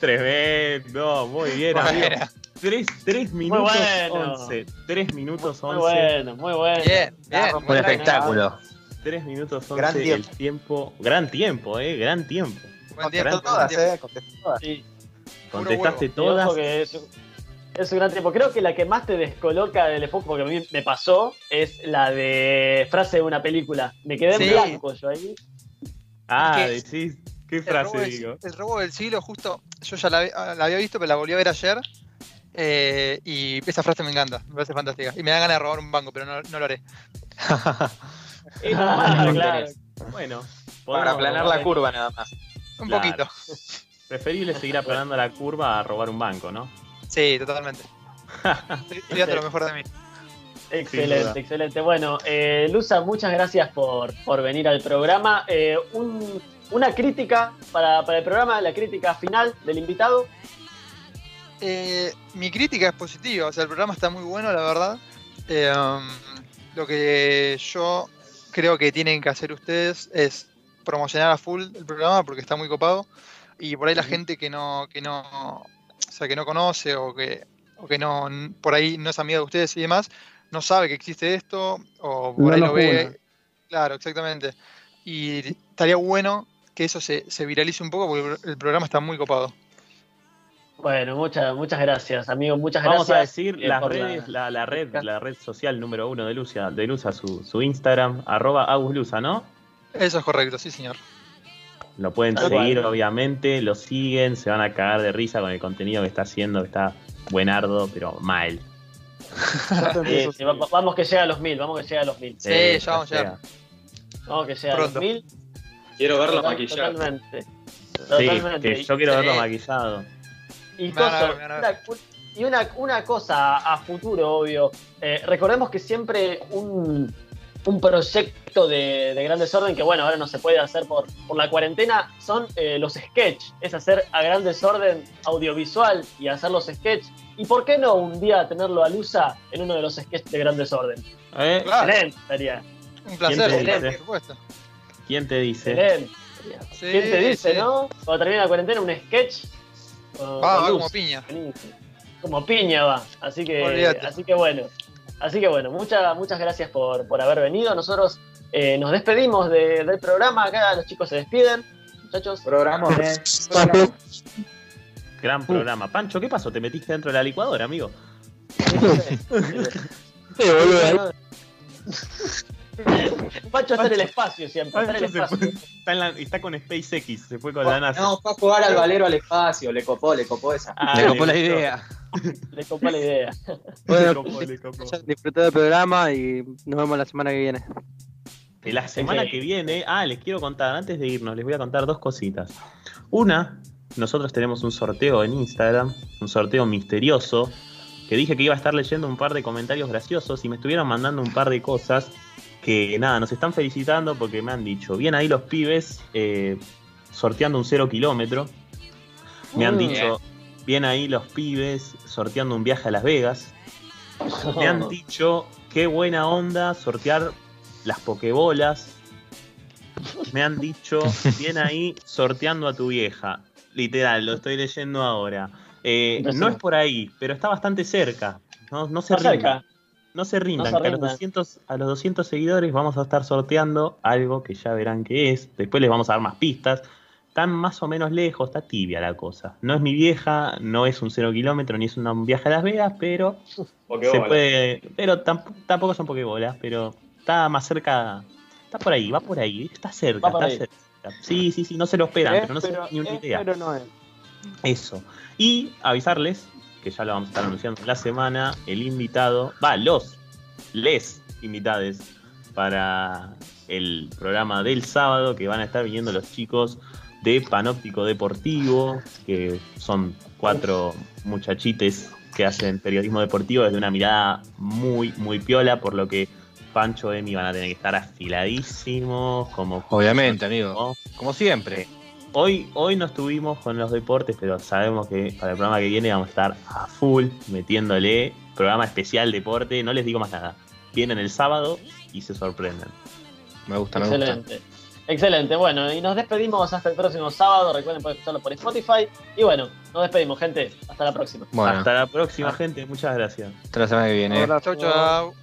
Tremendo, muy bien, Bueno. amigo. Tres, tres minutos bueno. once. Tres minutos Muy once. bueno, muy bueno. Bien, bien. Un espectáculo. Tres minutos once. Gran el tiempo. tiempo. Gran tiempo, eh. Gran tiempo. Tiempo, Contestó todas, tiempo. eh. Contestó todas. Sí, Contestaste todas. es, es un gran tiempo. Creo que la que más te descoloca del enfoque, porque a mí me pasó, es la de frase de una película. Me quedé Sí. en blanco yo ahí. Ah, ¿Qué? decís. ¿Qué El frase robo, del, digo? el robo del siglo, justo, yo ya la, la había visto, pero la volví a ver ayer. Eh, y esa frase me encanta, me parece fantástica. Y me da ganas de robar un banco, pero no, no lo haré. Claro. Bueno, Para aplanar la curva nada más. Un Claro. poquito. Preferible seguir aplanando la curva a robar un banco, ¿no? Sí, totalmente. Estoy lo mejor de mí. Excelente, excelente. Bueno, eh, Luza, muchas gracias por, por venir al programa. Eh, un- una crítica para, para el programa, la crítica final del invitado. Eh, mi crítica es positiva, o sea, el programa está muy bueno, la verdad. Eh, um, lo que yo creo que tienen que hacer ustedes es promocionar a full el programa porque está muy copado. Y por ahí la gente que no, que no, o sea, que no conoce o que, o que no, por ahí no es amiga de ustedes y demás, no sabe que existe esto, o por No ahí lo ve. Claro, exactamente. Y estaría bueno que eso se, se viralice un poco porque el programa está muy copado. Bueno, muchas, muchas gracias, amigo. Muchas Vamos a gracias. decir eh, las redes, la- la, la red, la red social número uno de Lucia, de Luza, su, su Instagram, arroba agusluza, ¿no? Eso es correcto, sí, señor. Lo pueden Tal seguir, cual. obviamente, lo siguen, se van a cagar de risa con el contenido que está haciendo, que está buenardo, pero mal. Sí, sí, va- vamos que llega a los mil, vamos que llega a los mil. Sí, Eh, ya vamos a llegar. Vamos que llega Pronto. a los mil. Quiero verlo Total- maquillado. Totalmente. Sí, que yo quiero Sí. verlo maquillado. Y, coso, una, y una, una cosa a futuro, obvio. Eh, recordemos que siempre un, un proyecto de, de gran desorden, que bueno, ahora no se puede hacer por, por la cuarentena, son eh, los sketch. Es hacer a gran desorden audiovisual y hacer los sketch. Y por qué no un día tenerlo a Lusa en uno de los sketches de Gran Desorden. ¿Eh? Claro. Excelente, estaría. Un placer, te Julián, dice? por supuesto. ¿Quién te dice? Excelente. Sí, ¿Quién te dice, sí. no? Cuando termine la cuarentena, un sketch. Con- Va, con va Luz. como piña. Como piña va. Así que, Olvídate. así que bueno. Así que bueno, muchas muchas gracias por, por haber venido. Nosotros eh, nos despedimos de- del programa. Acá los chicos se despiden. Muchachos. Programón, eh. Gran programa. Pancho, ¿qué pasó? ¿Te metiste dentro de la licuadora, amigo? Pacho está en el espacio siempre. Está en el espacio. fue- está, en la- está con SpaceX, se fue con la NASA. No, fue a jugar al valero al espacio, le copó, le copó esa. Ah, Le copó la idea. Le copó la idea. Bueno, Le copó, le copó. disfruté del programa y nos vemos la semana que viene. La semana que viene, ah, les quiero contar, antes de irnos, les voy a contar dos cositas. Una, nosotros tenemos un sorteo en Instagram, un sorteo misterioso, que dije que iba a estar leyendo un par de comentarios graciosos y me estuvieron mandando un par de cosas que nada, nos están felicitando porque me han dicho, bien ahí los pibes eh, sorteando un cero kilómetro. Me han dicho, bien ahí los pibes sorteando un viaje a Las Vegas. Me han dicho, qué buena onda sortear las pokebolas. Me han dicho, bien ahí sorteando a tu vieja. Literal, lo estoy leyendo ahora. Eh, no es por ahí, pero está bastante cerca. No, no se cerca. No se rindan, No se que a, los rindan. 200, a los 200 seguidores vamos a estar sorteando algo que ya verán qué es. Después les vamos a dar más pistas. Están más o menos lejos, está tibia la cosa. No es mi vieja, no es un cero kilómetro, ni es una- un viaje a Las Vegas, pero se puede. Pero tamp- tampoco son pokebolas, pero está más cerca. Está por ahí, va por ahí, está cerca, está ahí. cerca. Sí, sí, sí, no se lo esperan, pero no se pero, ni una es, idea. pero no es. Eso. Y avisarles, que ya lo vamos a estar anunciando en la semana, el invitado, va, los, les invitades para el programa del sábado, que van a estar viniendo los chicos de Panóptico Deportivo, que son cuatro muchachites que hacen periodismo deportivo desde una mirada muy, muy piola, por lo que Pancho y Emi van a tener que estar afiladísimos, como Obviamente, amigo. Como siempre. Hoy, hoy no estuvimos con los deportes, pero sabemos que para el programa que viene vamos a estar a full metiéndole programa especial deporte. No les digo más nada. Vienen el sábado y se sorprenden. Me gusta, me gusta. Excelente. Excelente. Bueno, y nos despedimos hasta el próximo sábado. Recuerden poder escucharlo por Spotify. Y bueno, nos despedimos, gente. Hasta la próxima. Bueno, Hasta la próxima, gente. Muchas gracias. hasta la semana que viene. Abrazo. Chau, chau.